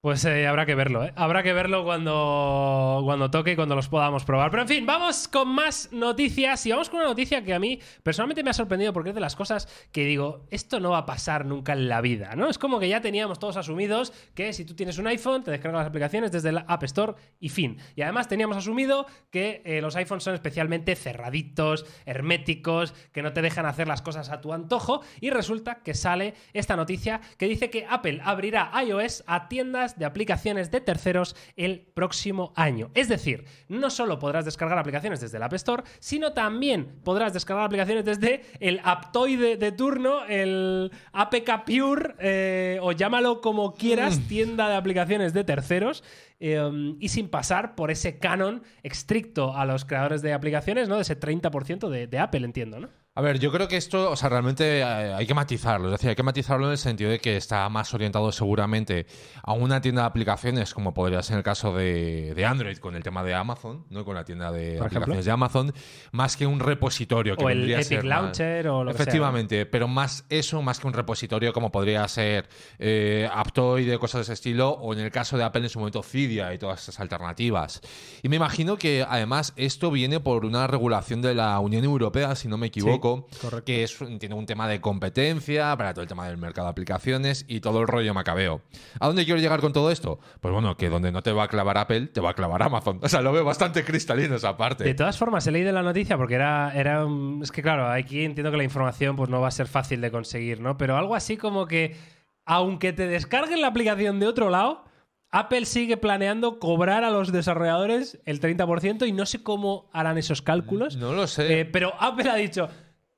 Pues eh, habrá que verlo, ¿eh? Habrá que verlo cuando, cuando toque y cuando los podamos probar. Pero en fin, vamos con más noticias y vamos con una noticia que a mí personalmente me ha sorprendido porque es de las cosas que digo, esto no va a pasar nunca en la vida, ¿no? Es como que ya teníamos todos asumidos que si tú tienes un iPhone, te descargas las aplicaciones desde la App Store y fin. Y además teníamos asumido que eh, los iPhones son especialmente cerraditos, herméticos, que no te dejan hacer las cosas a tu antojo. Y resulta que sale esta noticia que dice que Apple abrirá iOS a tiendas de aplicaciones de terceros el próximo año. Es decir, no solo podrás descargar aplicaciones desde el App Store, sino también podrás descargar aplicaciones desde el Aptoide de turno, el APK Pure, eh, o llámalo como quieras, tienda de aplicaciones de terceros. eh, y sin pasar por ese canon estricto a los creadores de aplicaciones, ¿no? De ese 30% de, de Apple, entiendo, ¿no? A ver, yo creo que esto, o sea, realmente eh, hay que matizarlo. Es decir, hay que matizarlo en el sentido de que está más orientado seguramente a una tienda de aplicaciones, como podría ser el caso de, de Android con el tema de Amazon, ¿no? Con la tienda de aplicaciones de Amazon, más que un repositorio que O el Epic ser más- Launcher o lo que sea, ¿no? Efectivamente, pero más eso, más que un repositorio como podría ser eh, Aptoide, cosas de ese estilo, o en el caso de Apple en su momento Cydia y todas esas alternativas. Y me imagino que además esto viene por una regulación de la Unión Europea, si no me equivoco, correcto. que es tiene un tema de competencia para todo el tema del mercado de aplicaciones y todo el rollo macabeo. ¿A dónde quiero llegar con todo esto? Pues bueno, que donde no te va a clavar Apple, te va a clavar Amazon. O sea, lo veo bastante cristalino esa parte. De todas formas, he leído la noticia porque era, era un- Es que claro, aquí entiendo que la información pues, no va a ser fácil de conseguir, ¿no? Pero algo así como que, aunque te descarguen la aplicación de otro lado, Apple sigue planeando cobrar a los desarrolladores el 30% y no sé cómo harán esos cálculos. No lo sé. Eh, pero Apple ha dicho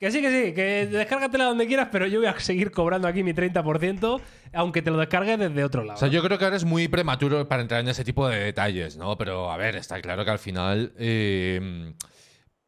que sí, que sí, que descárgatela donde quieras, pero yo voy a seguir cobrando aquí mi 30%, aunque te lo descargues desde otro lado. O sea, yo creo que ahora es muy prematuro para entrar en ese tipo de detalles, ¿no? Pero a ver, está claro que al final eh,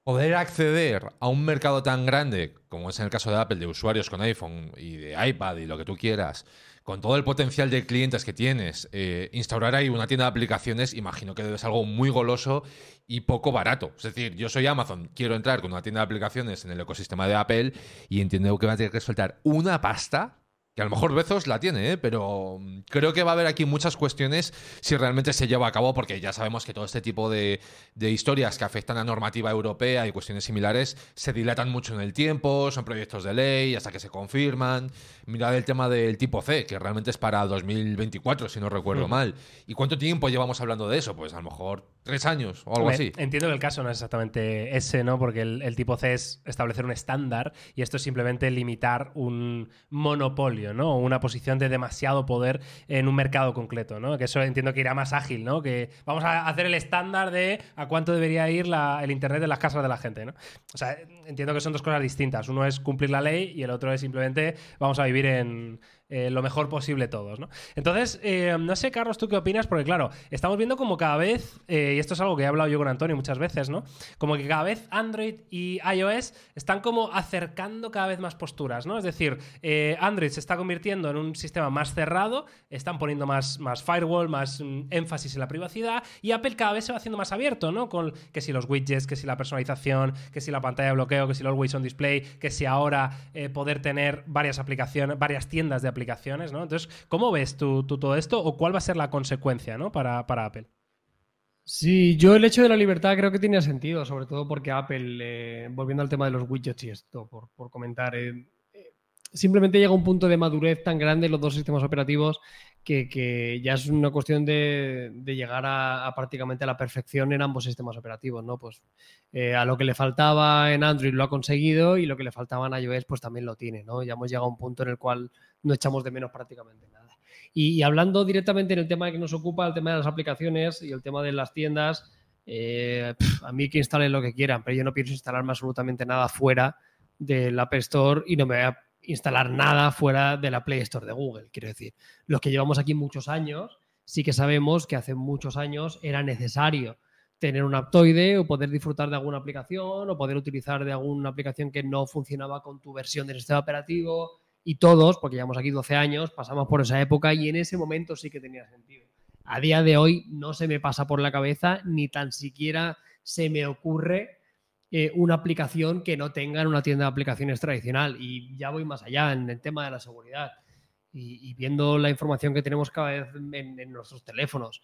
poder acceder a un mercado tan grande, como es en el caso de Apple, de usuarios con iPhone y de iPad y lo que tú quieras, con todo el potencial de clientes que tienes, eh, instaurar ahí una tienda de aplicaciones, imagino que es algo muy goloso y poco barato. Es decir, yo soy Amazon, quiero entrar con una tienda de aplicaciones en el ecosistema de Apple y entiendo que va a tener que soltar una pasta que a lo mejor Bezos la tiene, ¿eh? pero mm, creo que va a haber aquí muchas cuestiones si realmente se lleva a cabo, porque ya sabemos que todo este tipo de, de historias que afectan a normativa europea y cuestiones similares se dilatan mucho en el tiempo, son proyectos de ley hasta que se confirman. Mirad el tema del tipo C, que realmente es para 2024, si no recuerdo Mm. mal. ¿Y cuánto tiempo llevamos hablando de eso? Pues a lo mejor tres años o algo así. Entiendo que el caso no es exactamente ese, ¿no? Porque el, el tipo C es establecer un estándar y esto es simplemente limitar un monopolio, ¿no? O una posición de demasiado poder en un mercado concreto, ¿no? Que eso entiendo que irá más ágil, ¿no? Que vamos a hacer el estándar de a cuánto debería ir la- el internet de las casas de la gente, ¿no? O sea, entiendo que son dos cosas distintas. Uno es cumplir la ley y el otro es simplemente vamos a vivir en eh, lo mejor posible todos, ¿no? Entonces, eh, no sé, Carlos, ¿tú qué opinas? Porque claro, estamos viendo como cada vez, eh, y esto es algo que he hablado yo con Antonio muchas veces, ¿no? Como que cada vez Android y iOS están como acercando cada vez más posturas, ¿no? Es decir, Android se está convirtiendo en un sistema más cerrado, están poniendo más, más firewall, más mm, énfasis en la privacidad, y Apple cada vez se va haciendo más abierto, ¿no? Con que si los widgets, que si la personalización, que si la pantalla de bloqueo, que si el Always On Display, que si ahora poder tener varias aplicaciones, varias tiendas de aplicaciones, ¿no? Entonces, ¿cómo ves tú, todo esto o cuál va a ser la consecuencia, ¿no? Para, Apple. Sí, yo el hecho de la libertad creo que tiene sentido, sobre todo porque Apple, eh, volviendo al tema de los widgets y esto, por, comentar, eh, eh, simplemente llega un punto de madurez tan grande en los dos sistemas operativos que, que ya es una cuestión de, de llegar a, a prácticamente a la perfección en ambos sistemas operativos, ¿no? Pues eh, a lo que le faltaba en Android lo ha conseguido y lo que le faltaba en iOS pues también lo tiene, ¿no? Ya hemos llegado a un punto en el cual no echamos de menos prácticamente nada. Y, y hablando directamente en el tema que nos ocupa, el tema de las aplicaciones y el tema de las tiendas, eh, pf, a mí que instalen lo que quieran, pero yo no pienso instalarme absolutamente nada fuera del App Store y no me voy a instalar nada fuera de la Play Store de Google. Quiero decir, los que llevamos aquí muchos años, sí que sabemos que hace muchos años era necesario tener un Aptoide o poder disfrutar de alguna aplicación o poder utilizar de alguna aplicación que no funcionaba con tu versión del sistema operativo y todos, porque llevamos aquí 12 años, pasamos por esa época y en ese momento sí que tenía sentido. A día de hoy no se me pasa por la cabeza ni tan siquiera se me ocurre eh, una aplicación que no tenga en una tienda de aplicaciones tradicional. Y ya voy más allá en el tema de la seguridad. Y, viendo la información que tenemos cada vez en, en nuestros teléfonos,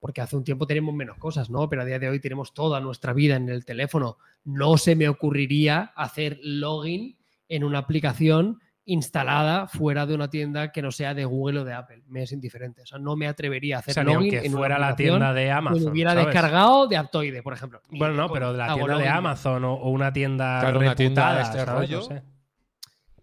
porque hace un tiempo tenemos menos cosas, ¿no? Pero a día de hoy tenemos toda nuestra vida en el teléfono. No se me ocurriría hacer login en una aplicación instalada fuera de una tienda que no sea de Google o de Apple. Me es indiferente. O sea, no me atrevería a hacer O sea, login en una fuera la tienda de que Amazon. me hubiera ¿sabes? descargado de Aptoide, por ejemplo. Bueno, no, pero de la tienda de. Amazon o, o una tienda Claro, una tienda de reputada, este ¿sabes? No rollo. sé.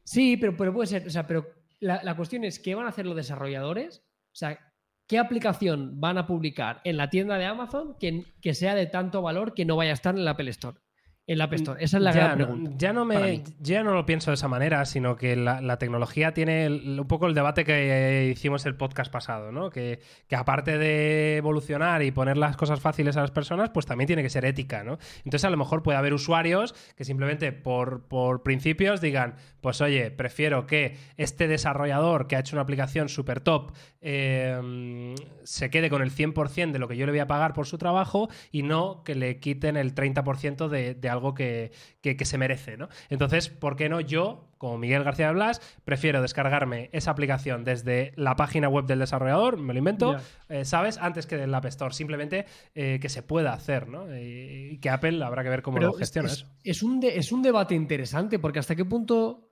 Sí, pero, pero puede ser. O sea, pero la, la cuestión es qué van a hacer los desarrolladores. O sea, ¿qué aplicación van a publicar en la tienda de Amazon que, que sea de tanto valor que no vaya a estar en la Apple Store? En la App Store. Esa es la ya, gran no- pregunta. ya no me ya no lo pienso de esa manera, sino que la, la tecnología tiene el- un poco el debate que hicimos el podcast pasado, ¿no? Que, que aparte de evolucionar y poner las cosas fáciles a las personas, pues también tiene que ser ética, ¿no? Entonces a lo mejor puede haber usuarios que simplemente por, por principios digan, pues oye, prefiero que este desarrollador que ha hecho una aplicación súper top eh, se quede con el 100% de lo que yo le voy a pagar por su trabajo y no que le quiten el 30% de, de algo que, que- que se merece, ¿no? Entonces, ¿por qué no yo, como Miguel García de Blas, prefiero descargarme esa aplicación desde la página web del desarrollador, me lo invento, eh, ¿sabes? Antes que del App Store, simplemente eh, que se pueda hacer, ¿no? Y, y que Apple habrá que ver cómo Pero lo gestiona es, es un de- es un debate interesante porque hasta qué punto.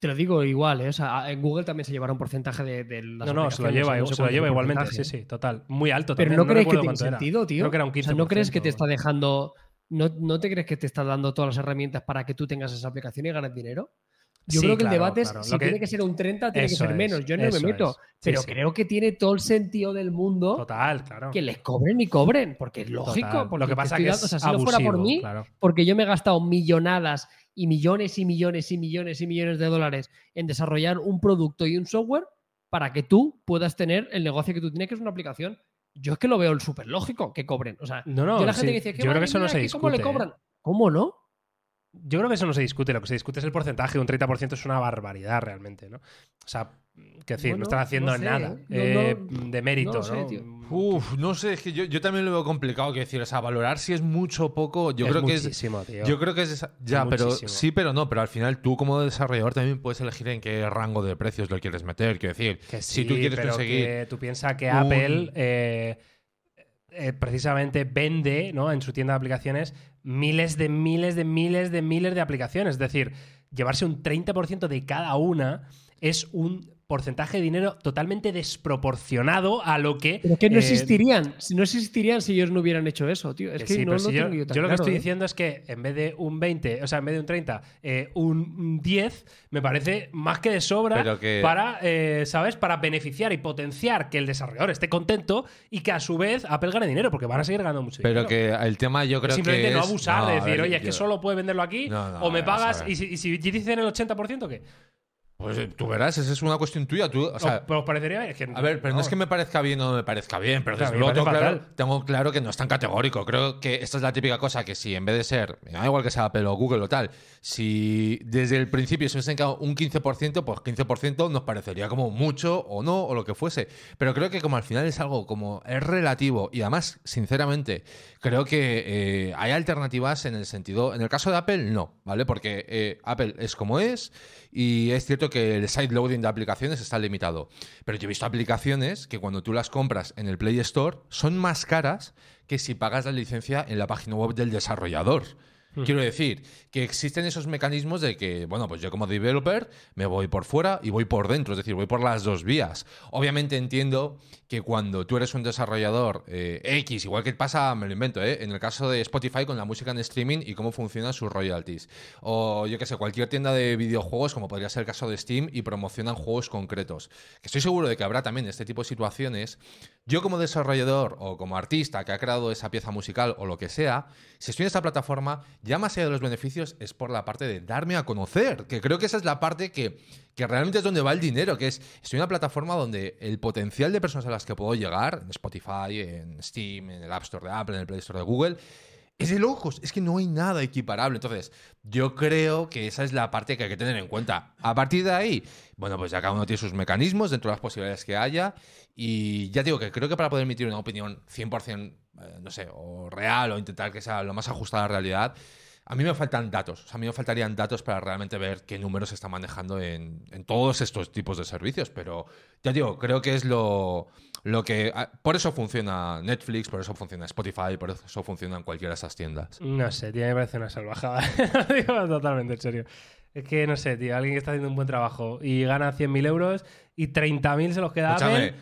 Te lo digo igual, ¿eh? O sea, en Google también se llevará un porcentaje de, de las No, no, se lo lleva, no se lo lleva igualmente, sí, ¿eh? sí, total. Muy alto Pero también. no, crees que tiene era. sentido, tío. Creo que era un 15%. O sea, ¿no crees que te está dejando. No, ¿No te crees que te está dando todas las herramientas para que tú tengas esa aplicación y ganes dinero? Yo Sí, creo que el debate es si que- tiene que ser un 30, tiene que ser es, menos. Yo no me meto. es. Sí, pero sí. creo que tiene todo el sentido del mundo Total, claro. que les cobren y cobren. Porque es lógico. Total. Porque Lo que pasa que dando- es o sea, si no fuera por mí, claro. porque yo me he gastado millonadas y millones y millones y millones y millones de dólares en desarrollar un producto y un software para que tú puedas tener el negocio que tú tienes, que es una aplicación. Yo es que lo veo súper lógico que cobren. O sea, No, no, yo la gente sí, dice, ¿qué yo creo que eso no se que ¿cómo le discute, cobran? ¿Cómo no? Yo creo que eso no se discute, lo que se discute es el porcentaje, un 30% es una barbaridad realmente, ¿no? O sea, que decir, no están haciendo no sé, nada ¿eh? No- eh, no- de mérito, sé. Uf, no sé, es que yo, yo también lo veo complicado que decir, o sea, valorar si es mucho o poco, yo Es creo que es muchísimo, tío. Yo creo que es ya, pero muchísimo. sí, pero no, pero al final tú como desarrollador también puedes elegir en qué rango de precios lo quieres meter, quiero decir, Que si tú quieres pero conseguir que tú piensas que un- Apple eh, eh, precisamente vende ¿no? en su tienda de aplicaciones miles de miles de miles de miles de aplicaciones. Es decir, llevarse un 30% de cada una es un porcentaje de dinero totalmente desproporcionado a lo que... Pero que no eh, existirían. Si no existirían si ellos no hubieran hecho eso, tío. Es que que, sí, no pero si yo, tengo yo tan yo lo que claro, estoy ¿eh? diciendo es que en vez de un 20, o sea, en vez de un 30, eh, un 10, me parece más que de sobra Pero que- para, eh, ¿sabes? Para beneficiar y potenciar que el desarrollador esté contento y que a su vez Apple gane dinero, porque van a seguir ganando mucho pero dinero. que el tema yo creo Simplemente que no es- abusar de decir, ver, oye, es que solo puedes venderlo aquí No, no, o me pagas y si, y si dicen el 80%, ¿qué? Pues eh, tú verás, esa es una cuestión tuya, tú, o sea, ¿Os- ¿Os parecería que, A ver, pero no es que me parezca bien o no me parezca bien, pero desde luego tengo claro, fatal. tengo claro que no es tan categórico. Creo que esta es la típica cosa que si en vez de ser, da igual que sea Apple o Google o tal, si desde el principio se hubiesen quedado un 15%, pues 15% nos parecería como mucho o no, o lo que fuese. Pero creo que como al final es algo como es relativo y además, sinceramente, creo que eh, hay alternativas en el sentido, en el caso de Apple, no, ¿vale? Porque eh, Apple es como es y es cierto que el sideloading de aplicaciones está limitado. Pero yo he visto aplicaciones que cuando tú las compras en el Play Store son más caras que si pagas la licencia en la página web del desarrollador. Quiero decir que existen esos mecanismos de que, bueno, pues yo como developer me voy por fuera y voy por dentro, es decir, voy por las dos vías. Obviamente entiendo que cuando tú eres un desarrollador eh, X, igual que pasa, me lo invento, ¿eh? en el caso de Spotify con la música en streaming y cómo funcionan sus royalties. O yo que sé, cualquier tienda de videojuegos, como podría ser el caso de Steam, y promocionan juegos concretos. Que estoy seguro de que habrá también este tipo de situaciones. Yo como desarrollador o como artista que ha creado esa pieza musical o lo que sea, si estoy en esta plataforma, ya más allá de los beneficios es por la parte de darme a conocer, que creo que esa es la parte que, que realmente es donde va el dinero, que es, estoy en una plataforma donde el potencial de personas a las que puedo llegar, en Spotify, en Steam, en el App Store de Apple, en el Play Store de Google, Es de locos, es que no hay nada equiparable. Entonces, yo creo que esa es la parte que hay que tener en cuenta. A partir de ahí, bueno, pues ya cada uno tiene sus mecanismos dentro de las posibilidades que haya. Y ya digo que creo que para poder emitir una opinión 100%, eh, no sé, o real, o intentar que sea lo más ajustada a la realidad, a mí me faltan datos. O sea, a mí me faltarían datos para realmente ver qué números se están manejando en, en todos estos tipos de servicios. Pero ya digo, creo que es lo lo que, ah, por eso funciona Netflix, por eso funciona Spotify, por eso funcionan cualquiera de esas tiendas. No sé, tío, me parece una salvajada. Lo digo totalmente en serio. Es que no sé, tío, alguien que está haciendo un buen trabajo y gana 100.000 euros y 30.000 se los queda Escúchame. Apple.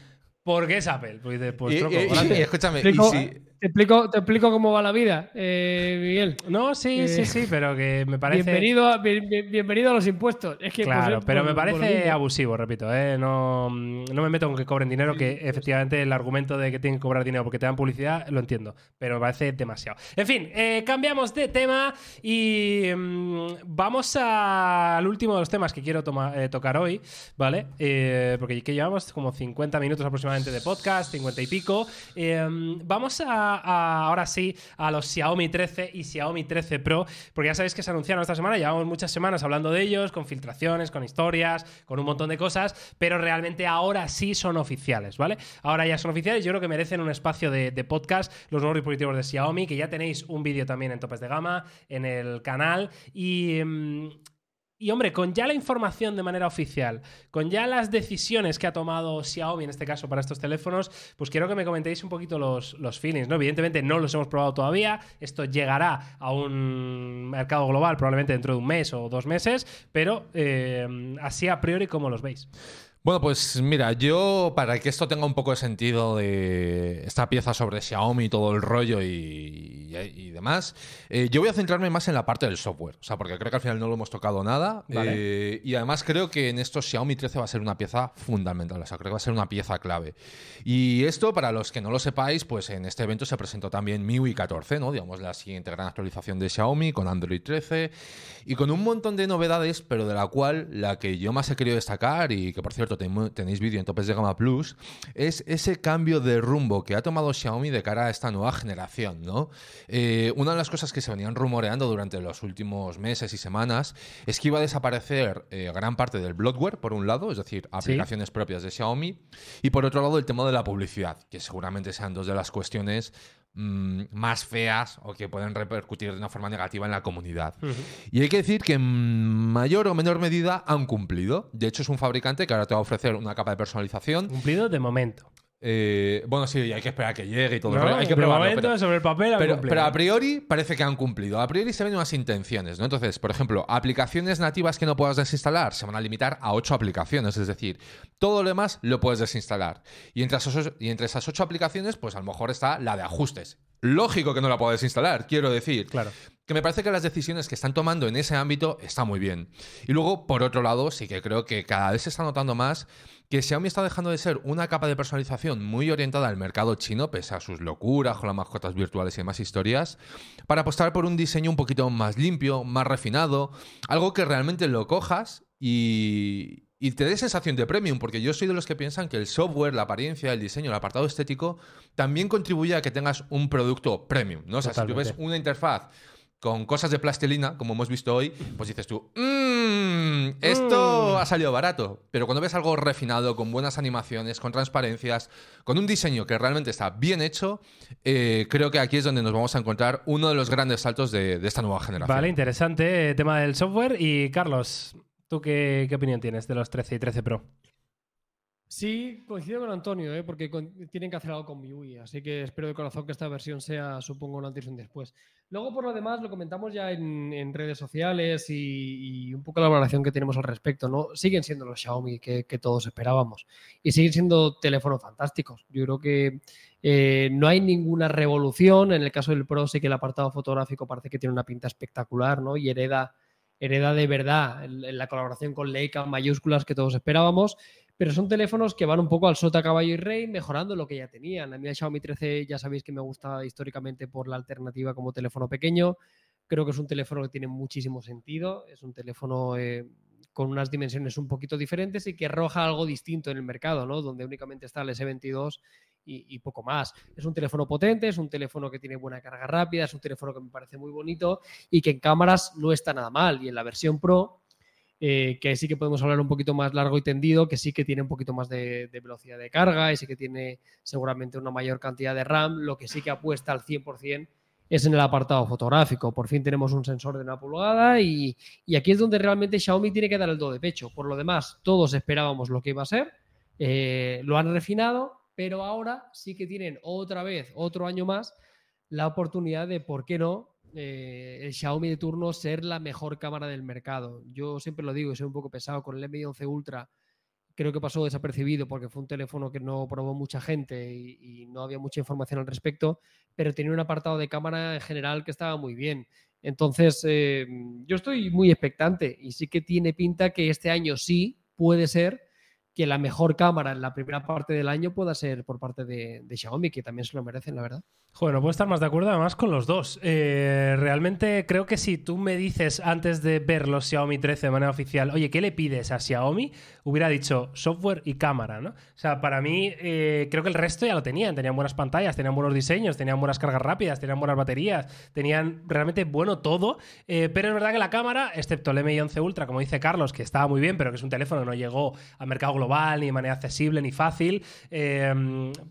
¿Por qué es Apple? Pues dices, pues Y- troco, y- y- grande. y escúchame, y si- Te explico, te explico cómo va la vida, eh, Miguel. No, sí, Eh, sí, sí, pero que me parece. Bienvenido, a, bien- bien- bienvenido a los impuestos. Es que, pues, Claro, eh, pero por- me lo parece abusivo, repito. ¿eh? No, no me meto con que cobren dinero, que efectivamente el argumento de que tienen que cobrar dinero porque te dan publicidad lo entiendo, pero me parece demasiado. En fin, cambiamos de tema y mm, vamos a- al último de los temas que quiero toma- tocar hoy, ¿vale? Porque que llevamos como 50 minutos aproximadamente de podcast, 50 y pico. Eh, vamos a, ahora sí a los Xiaomi 13 y Xiaomi 13 Pro, porque ya sabéis que se anunciaron esta semana, llevamos muchas semanas hablando de ellos, con filtraciones, con historias, con un montón de cosas, pero realmente ahora sí son oficiales, ¿vale? Ahora ya son oficiales, yo creo que merecen un espacio de, de podcast, los nuevos dispositivos de Xiaomi, que ya tenéis un vídeo también en Topes de Gama, en el canal, y... mm, y hombre, con ya la información de manera oficial, con ya las decisiones que ha tomado Xiaomi en este caso para estos teléfonos, pues quiero que me comentéis un poquito los, los feelings, ¿no? Evidentemente no los hemos probado todavía, esto llegará a un mercado global probablemente dentro de un mes o dos meses, pero eh, así a priori, ¿cómo los veis? Bueno, pues mira, yo para que esto tenga un poco de sentido de esta pieza sobre Xiaomi y todo el rollo y, y- y demás, eh, yo voy a centrarme más en la parte del software, o sea, porque creo que al final no lo hemos tocado nada Vale. eh, y además creo que en estos Xiaomi 13 va a ser una pieza fundamental, o sea, creo que va a ser una pieza clave. Y esto, para los que no lo sepáis, pues en este evento se presentó también MIUI 14, ¿no? Digamos, la siguiente gran actualización de Xiaomi con Android 13 y con un montón de novedades, pero de la cual la que yo más he querido destacar y que por cierto ten- tenéis vídeo en Topes de Gama Plus, es ese cambio de rumbo que ha tomado Xiaomi de cara a esta nueva generación, ¿no? Eh, una de las cosas que se venían rumoreando durante los últimos meses y semanas es que iba a desaparecer eh, gran parte del bloatware, por un lado, es decir, aplicaciones propias de Xiaomi, y por otro lado el tema de la publicidad, que seguramente sean dos de las cuestiones mm, más feas o que pueden repercutir de una forma negativa en la comunidad. Y hay que decir que en mayor o menor medida han cumplido. De hecho, es un fabricante que ahora te va a ofrecer una capa de personalización. Cumplido de momento. Eh, bueno, sí, hay que esperar a que llegue y todo el. Hay que probarlo. pero- sobre el papel, pero, a priori parece que han cumplido. A priori se ven unas intenciones, ¿no? Entonces, por ejemplo, aplicaciones nativas que no puedas desinstalar se van a limitar a ocho aplicaciones. Es decir, todo lo demás lo puedes desinstalar. Y entre esas, y entre esas ocho aplicaciones, pues a lo mejor está la de ajustes. Lógico que no la puedes instalar, quiero decir. Claro. Que me parece que las decisiones que están tomando en ese ámbito están muy bien. Y luego, por otro lado, sí que creo que cada vez se está notando más que Xiaomi está dejando de ser una capa de personalización muy orientada al mercado chino, pese a sus locuras con las mascotas virtuales y demás historias, para apostar por un diseño un poquito más limpio, más refinado, algo que realmente lo cojas y, y te dé sensación de premium, porque yo soy de los que piensan que el software, la apariencia, el diseño, el apartado estético, también contribuye a que tengas un producto premium, ¿no? O sea, si tú ves una interfaz con cosas de plastilina, como hemos visto hoy, pues dices tú, "Mm, esto Mm. ha salido barato. Pero cuando ves algo refinado, con buenas animaciones, con transparencias, con un diseño que realmente está bien hecho, eh, creo que aquí es donde nos vamos a encontrar uno de los grandes saltos de, de esta nueva generación. Vale, interesante eh, tema del software. Y Carlos, ¿tú qué, opinión tienes de los 13 y 13 Pro? Sí, coincido con Antonio, ¿eh? porque tienen que hacer algo con MIUI, así que espero de corazón que esta versión sea, supongo, un antes y un después. Luego, por lo demás, lo comentamos ya en, redes sociales y, un poco la valoración que tenemos al respecto, ¿no? Siguen siendo los Xiaomi que, que todos esperábamos y siguen siendo teléfonos fantásticos. Yo creo que eh, no hay ninguna revolución. En el caso del Pro sí que el apartado fotográfico parece que tiene una pinta espectacular, ¿no? Y hereda, hereda de verdad la colaboración con Leica mayúsculas que todos esperábamos pero son teléfonos que van un poco al sota, caballo y rey, mejorando lo que ya tenían. A mí el Xiaomi 13 ya sabéis que me gusta históricamente por la alternativa como teléfono pequeño. Creo que es un teléfono que tiene muchísimo sentido. Es un teléfono eh, con unas dimensiones un poquito diferentes y que arroja algo distinto en el mercado, ¿no? Donde únicamente está el S22 y, poco más. Es un teléfono potente, es un teléfono que tiene buena carga rápida, es un teléfono que me parece muy bonito y que en cámaras no está nada mal. Y en la versión Pro, eh, que sí que podemos hablar un poquito más largo y tendido, que sí que tiene un poquito más de, de velocidad de carga y sí que tiene seguramente una mayor cantidad de RAM, lo que sí que apuesta al 100% es en el apartado fotográfico. Por fin tenemos un sensor de una pulgada y, y aquí es donde realmente Xiaomi tiene que dar el do de pecho. Por lo demás, todos esperábamos lo que iba a ser, eh, lo han refinado, pero ahora sí que tienen otra vez, otro año más, la oportunidad de, ¿por qué no? eh, el Xiaomi de turno ser la mejor cámara del mercado. Yo siempre lo digo y soy un poco pesado con el Mi 11 Ultra. Creo que pasó desapercibido porque fue un teléfono que no probó mucha gente y, y no había mucha información al respecto, pero tenía un apartado de cámara en general que estaba muy bien. Entonces, eh, yo estoy muy expectante y sí que tiene pinta que este año sí puede ser que la mejor cámara en la primera parte del año pueda ser por parte de, Xiaomi, que también se lo merecen, la verdad. Joder, no puedo estar más de acuerdo además con los dos. Eh, realmente creo que si tú me dices antes de ver los Xiaomi 13 de manera oficial, oye, ¿qué le pides a Xiaomi? Hubiera dicho software y cámara, ¿no? O sea, para mí eh, creo que el resto ya lo tenían. Tenían buenas pantallas, tenían buenos diseños, tenían buenas cargas rápidas, tenían buenas baterías, tenían realmente bueno todo. Eh, pero es verdad que la cámara, excepto el Mi 11 Ultra, como dice Carlos, que estaba muy bien, pero que es un teléfono no llegó al mercado global ni de manera accesible ni fácil,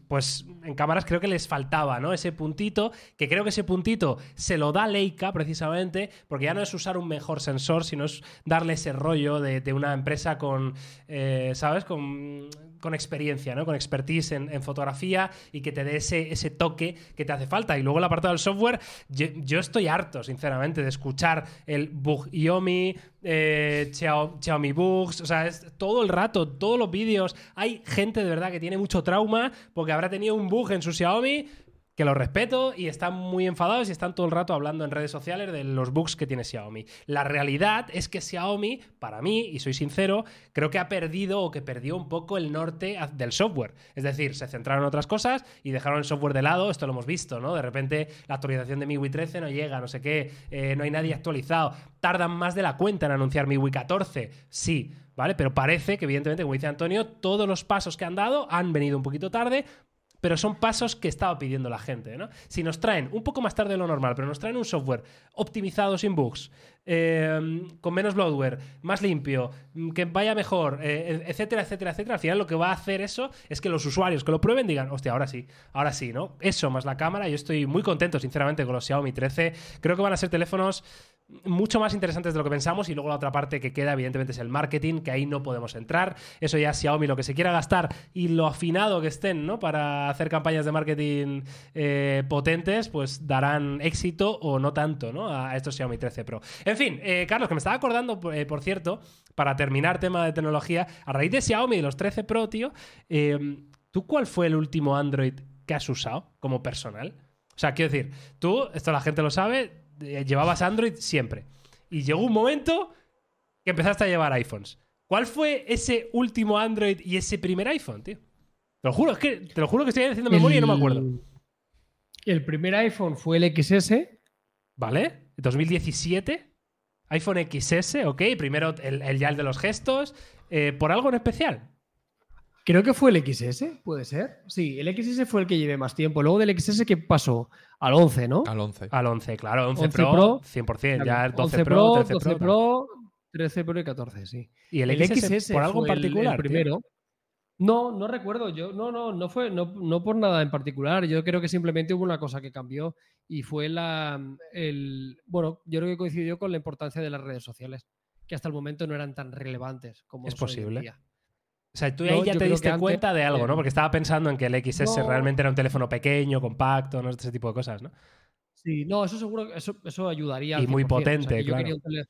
pues en cámaras creo que les faltaba, ¿no? Ese puntito, que creo que ese puntito se lo da Leica precisamente, porque ya no es usar un mejor sensor, sino es darle ese rollo de, una empresa con, eh, ¿sabes? Con, con, experiencia, ¿no? Con expertise en, fotografía y que te dé ese, ese toque que te hace falta. Y luego el apartado del software, yo, estoy harto, sinceramente, de escuchar el Bug Yomi, eh, Xiaomi, Xiaomi Bugs, o sea, es todo el rato, todos los vídeos. Hay gente de verdad que tiene mucho trauma porque habrá tenido un bug en su Xiaomi que lo respeto y están muy enfadados y están todo el rato hablando en redes sociales de los bugs que tiene Xiaomi. La realidad es que Xiaomi, para mí, y soy sincero, creo que ha perdido o que perdió un poco el norte del software. Es decir, se centraron en otras cosas y dejaron el software de lado, esto lo hemos visto, ¿no? De repente la actualización de MIUI 13 no llega, no sé qué, eh, no hay nadie actualizado, tardan más de la cuenta en anunciar MIUI 14, sí. ¿Vale? Pero parece que, evidentemente, como dice Antonio, todos los pasos que han dado han venido un poquito tarde, pero son pasos que estaba pidiendo la gente. ¿no? Si nos traen un poco más tarde de lo normal, pero nos traen un software optimizado sin bugs, eh, con menos bloatware, más limpio, que vaya mejor, eh, etcétera, etcétera, etcétera, al final lo que va a hacer eso es que los usuarios que lo prueben digan, hostia, ahora sí, ahora sí, ¿no? Eso más la cámara, yo estoy muy contento, sinceramente, con los Xiaomi 13. Creo que van a ser teléfonos mucho más interesantes de lo que pensamos y luego la otra parte que queda evidentemente es el marketing que ahí no podemos entrar eso ya Xiaomi lo que se quiera gastar y lo afinado que estén ¿no? para hacer campañas de marketing eh, potentes pues darán éxito o no tanto ¿no? a estos Xiaomi 13 Pro en fin eh, Carlos que me estaba acordando eh, por cierto para terminar tema de tecnología a raíz de Xiaomi y los 13 Pro tío eh, ¿tú cuál fue el último Android que has usado como personal? o sea quiero decir tú esto la gente lo sabe llevabas Android siempre. Y llegó un momento que empezaste a llevar iPhones. ¿Cuál fue ese último Android y ese primer iPhone, tío? Te lo juro, es que te lo juro que estoy haciendo memoria el, y no me acuerdo. El primer iPhone fue el XS. ¿Vale? 2017. iPhone XS, ok. Primero el, el ya el de los gestos. Eh, ¿Por algo en especial? Creo que fue el XS, puede ser. Sí, el XS fue el que llevé más tiempo. Luego del XS, ¿qué pasó? Al 11, ¿no? Al 11. Al 11, claro. 11, 11 Pro, Pro, 100%. Claro, Ya el 12 11 Pro, 13 12 Pro. Pro, 13 Pro y 14, sí. ¿Y el, El XS, XS por algo en fue el- particular? El, tío? primero. No, no recuerdo. Yo, no, no, no fue, no, no por nada en particular. Yo creo que simplemente hubo una cosa que cambió y fue la, el, bueno, yo creo que coincidió con la importancia de las redes sociales, que hasta el momento no eran tan relevantes como Es son hoy en posible. día. O sea, tú No, ahí ya te diste antes, cuenta de algo, ¿no? Porque estaba pensando en que el XS no. realmente era un teléfono pequeño, compacto, ¿no? Ese tipo de cosas, ¿no? Sí, no, eso seguro, eso, eso ayudaría. Y muy 100%. O sea, potente, yo claro. quería un tele-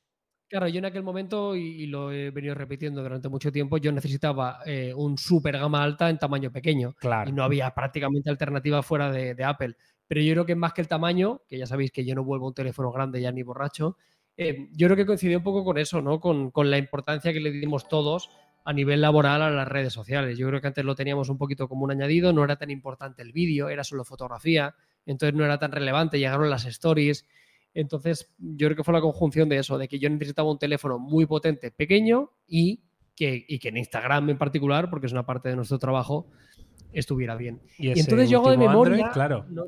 Claro, yo en aquel momento, y, y lo he venido repitiendo durante mucho tiempo, yo necesitaba eh, un super gama alta en tamaño pequeño. Claro. y no había prácticamente alternativa fuera de, de Apple. Pero yo creo que más que el tamaño, que ya sabéis que yo no vuelvo a un teléfono grande ya ni borracho, eh, yo creo que coincidió un poco con eso, ¿no? Con, con la importancia que le dimos todos a nivel laboral a las redes sociales. Yo creo que antes lo teníamos un poquito como un añadido, no era tan importante el vídeo, era solo fotografía, entonces no era tan relevante, llegaron las stories. Entonces, yo creo que fue la conjunción de eso, de que yo necesitaba un teléfono muy potente, pequeño y que, y que en Instagram en particular, porque es una parte de nuestro trabajo, estuviera bien. Y, Y entonces yo hago de memoria. Android, claro. no-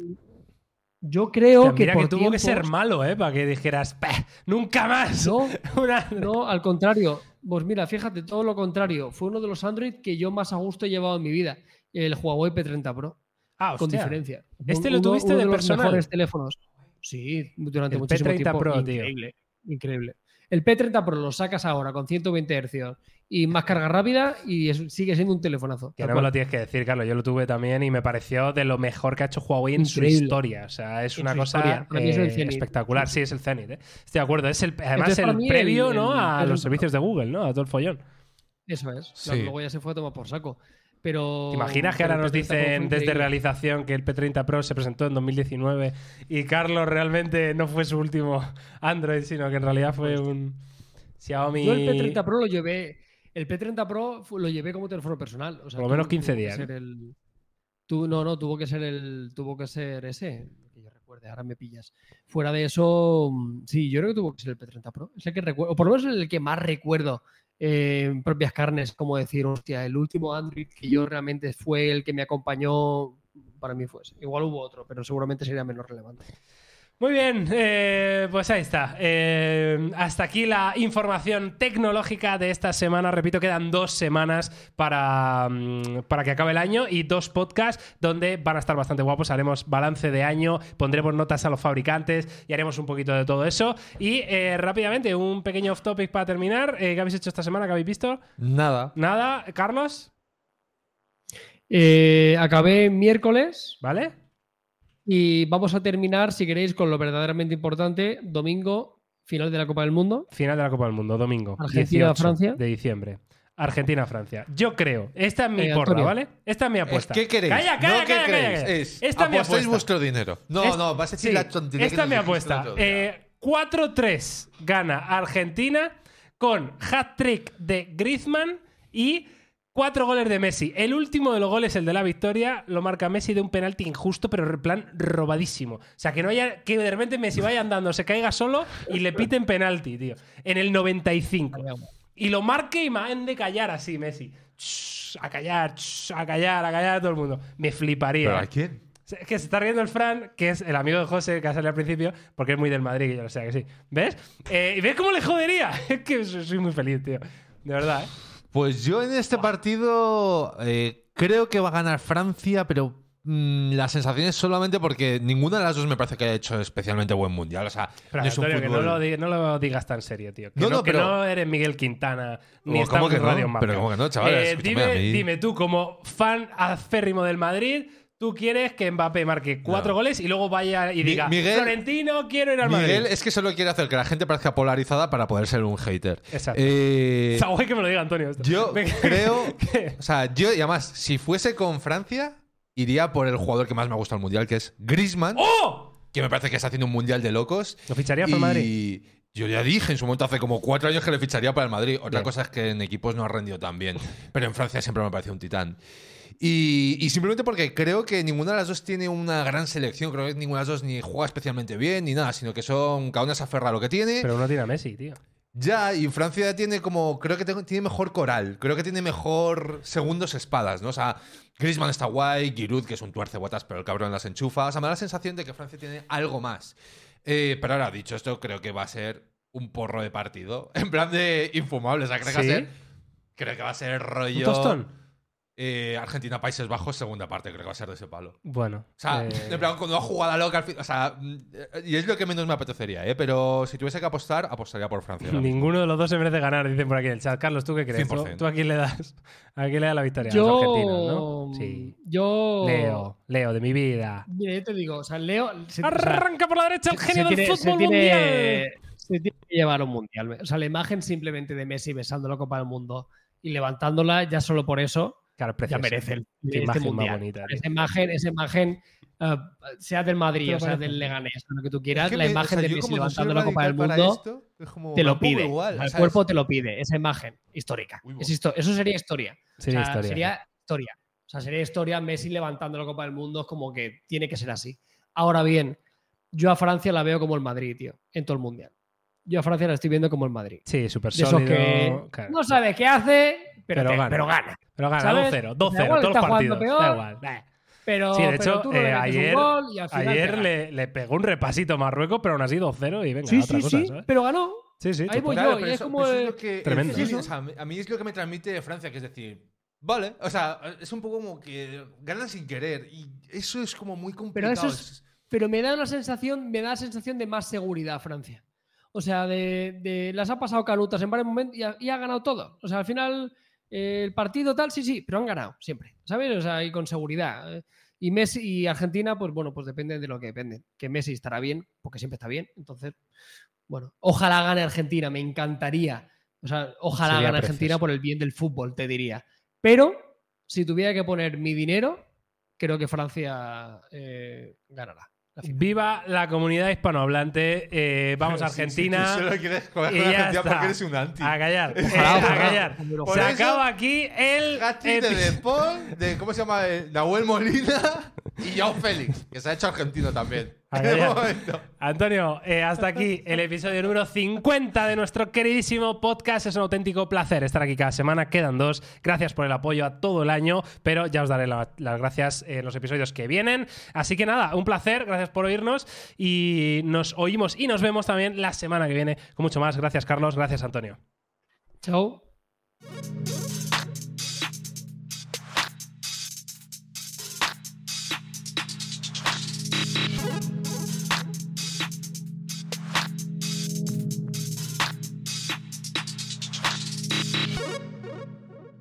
yo creo que. mira que por tuvo que ser tiempos- malo, ¿eh? Para que dijeras, "Pah, nunca más. No, Una- no, al contrario. Pues mira, fíjate, todo lo contrario. Fue uno de los Android que yo más a gusto he llevado en mi vida. El Huawei P30 Pro, Ah, con hostia. diferencia. ¿Este lo tuviste uno de los personal? mejores teléfonos. Sí, durante El muchísimo P30 tiempo. Pro, tío. increíble, increíble. El P30 Pro lo sacas ahora con 120 Hz y más carga rápida y es- sigue siendo un telefonazo. Que no me lo tienes que decir, Carlos. Yo lo tuve también y me pareció de lo mejor que ha hecho Huawei en su historia. O sea, es En una cosa es eh, espectacular. Sí, es el Zenith. ¿eh? Estoy de acuerdo. Es el, además Entonces, el previo el- ¿no? el a P30 los servicios de Google, ¿no? A todo el follón. Eso es. Sí. Claro, Luego ya se fue a tomar por saco. Pero. ¿Te imaginas que ahora nos P30 Pro fue dicen desde realización que el P30 Pro se presentó en 2019 y Carlos realmente no fue su último Android, sino que en realidad fue un Xiaomi. Yo el P30 Pro lo llevé. El P30 Pro lo llevé como teléfono personal. O sea, Por lo menos tuvo- 15 tuvo que días, el- no, no, tuvo que ser el. Tuvo que ser ese. Que yo recuerde, ahora me pillas. Fuera de eso, mm, sí, yo creo que tuvo que ser el P30 Pro. Es el que recuerdo. O por lo menos el que más recuerdo en propias carnes, como decir, hostia, el último Android que yo realmente fue el que me acompañó. Para mí fue ese. Igual hubo otro, pero seguramente sería menos relevante. Muy bien, eh, pues ahí está. Eh, hasta aquí la información tecnológica de esta semana. Repito, quedan dos semanas para, mm, para que acabe el año y dos podcasts donde van a estar bastante guapos. Haremos balance de año, pondremos notas a los fabricantes y haremos un poquito de todo eso. Y eh, rápidamente, un pequeño off topic para terminar. Eh, ¿Qué habéis hecho esta semana? ¿Qué habéis visto? Nada. Nada, Carlos, Eh, acabé miércoles. ¿vale? Y vamos a terminar, si queréis, con lo verdaderamente importante. Domingo, final de la Copa del Mundo. Final de la Copa del Mundo, domingo. Argentina, 18 Francia. De diciembre. Argentina-Francia. Yo creo. Esta es mi Eh, porra. ¿vale? Esta es mi apuesta. ¿Qué queréis? Calla, calla, no, ¿qué calla, calla, queréis? calla. Es, Esta es mi apostáis apuesta. vuestro dinero. No, Es- no, vas a decir sí, la tontería Esta es mi apuesta. Eh, 4-3 gana Argentina con hat-trick de Griezmann y cuatro goles de Messi. El último de los goles, el de la victoria, lo marca Messi de un penalti injusto, pero en plan robadísimo. O sea, que no haya que de repente Messi vaya andando, se caiga solo y le piten penalti, tío. En el 95. Y lo marque y mande callar así, Messi. A callar, a callar, a callar a todo el mundo. Me fliparía. ¿Pero a quién? Es que se está riendo el Fran, que es el amigo de José que ha salido al principio, porque es muy del Madrid, que yo lo sé que sí. ¿Ves? Eh, ¿Y ves cómo le jodería? Es que soy soy muy feliz, tío. De verdad, ¿eh? Pues yo en este partido eh, creo que va a ganar Francia, pero mm, la sensación es solamente porque ninguna de las dos me parece que haya hecho especialmente buen mundial. O sea, Pero no es un Antonio, que no lo, di- no lo digas tan serio, tío. Que No, no, no, que pero- no eres Miguel Quintana, ni Oh, estamos ¿cómo que en? Radio. Pero ¿cómo que no, chavales? Eh, dime, dime tú, como fan aférrimo del Madrid, tú quieres que Mbappé marque cuatro No. goles y luego vaya y diga Miguel- Florentino, quiero ir al Miguel Madrid. es que solo quiere hacer que la gente parezca polarizada para poder ser un hater. Exacto. Eh, Está guay que me lo diga Antonio. esto. yo creo. ¿Qué? O sea, yo, y además, si fuese con Francia, iría por el jugador que más me gusta el mundial, que es Griezmann, ¡Oh! que me parece que está haciendo un mundial de locos. ¿Lo ficharía por y Madrid? yo ya dije en su momento, hace como cuatro años, que le ficharía para el Madrid. Otra Bien. cosa es que en equipos no ha rendido tan bien. Pero en Francia siempre me parece un titán. Y, y simplemente porque creo que ninguna de las dos tiene una gran selección. Creo que ninguna de las dos ni juega especialmente bien ni nada, sino que son. Cada una se aferra a lo que tiene. Pero uno tiene a Messi, tío. Ya, y Francia tiene como. Creo que tiene mejor coral. Creo que tiene mejor segundos espadas, ¿no? O sea, Griezmann está guay, Giroud, que es un tuercebotas, pero el cabrón las enchufa. O sea, me da la sensación de que Francia tiene algo más. Eh, pero ahora, dicho esto, creo que va a ser un porro de partido. En plan de infumable. O sea, creo que va a ser. Creo que va a ser ¿Un rollo. tostón? Eh, Argentina, Países Bajos, segunda parte. Creo que va a ser de ese palo. Bueno. O sea, eh, en plan, cuando va jugada loca al fin. O sea, mm, y es lo que menos me apetecería, ¿eh? Pero si tuviese que apostar, apostaría por Francia. Ninguno de los dos se merece ganar, dicen por aquí en el chat. Carlos, ¿tú qué crees? ¿Tú, 100%. tú a quién le das? ¿A quién le das la victoria? A los argentinos, Yo. ¿no? Sí. Yo. Leo, Leo, de mi vida. Mira, yo te digo, o sea, Leo. se- o sea, Arranca por la derecha el se genio del tiene- fútbol tiene- mundial. Se tiene que llevar un mundial. O sea, la imagen simplemente de Messi besando la Copa del Mundo y levantándola, ya solo por eso, Claro, ya precioso. merece el, Qué este imagen más bonita. Esa imagen, esa imagen eh, sea del Madrid o sea parece. del Leganés, o lo que tú quieras, Es que la me- o imagen sea, de yo Messi levantando la Copa del Mundo esto, es como, te lo pide. igual, el ¿sabes? cuerpo te lo pide, esa imagen histórica. Uy, Es histo- eso sería historia. Sería O sea, historia. Sería historia. O sea, sería historia Messi levantando la Copa del Mundo, es como que tiene que ser así. Ahora bien, yo a Francia la veo como el Madrid, tío, en todo el mundial. Yo a Francia la estoy viendo como el Madrid. Sí, súper De esos sólido. que claro. no sabe qué hace, pero, Pero te- gana. pero gana. Pero gana ¿Sabes? 2-0, Da 2-0, igual, todos los jugando partidos. peor. Da igual. Pero, Sí, de pero hecho, tú eh, ayer, gol y al final ayer le, le pegó un repasito a Marruecos, pero aún así 2-0 y venga, Sí, otra sí, cosa, sí, ¿sabes? pero ganó. Sí, sí, Ahí voy Claro, yo, pero y es como pero es el- lo que- Tremendo. el feeling, Eso. o sea, a mí es lo que me transmite Francia, que es decir, vale, o sea, es un poco como que ganan sin querer y eso es como muy complicado. eso es- Pero me da una sensación, me da la sensación de más seguridad Francia. O sea, de, de- las ha pasado canutas en varios momentos y ha, y ha ganado todo. O sea, al final el partido tal, sí, sí, pero han ganado siempre, ¿sabes? O sea, y con seguridad. Y Messi y Argentina, pues bueno, pues depende de lo que depende. Que Messi estará bien, porque siempre está bien. Entonces, bueno, ojalá gane Argentina, me encantaría. O sea, ojalá Sería gane Argentina por el bien del fútbol, te diría. Pero, si tuviera que poner mi dinero, creo que Francia eh, ganará. Viva la comunidad hispanohablante. eh, vamos a Argentina. tú solo quieres jugar y ya Argentina está. porque eres un anti. A callar. eh, a callar. Por Se eso- acaba aquí el. Hat-trick de De Paul, de ¿cómo se llama? Eh, Nahuel Molina y Joao Félix, que se ha hecho argentino también. Antonio, eh, hasta aquí el episodio número 50 de nuestro queridísimo podcast. Es un auténtico placer estar aquí cada semana. Quedan dos. Gracias por el apoyo a todo el año, pero ya os daré la- las gracias en los episodios que vienen. Así que nada, un placer. Gracias por oírnos y nos oímos y nos vemos también la semana que viene con mucho más. Gracias, Carlos. Gracias, Antonio. Chao.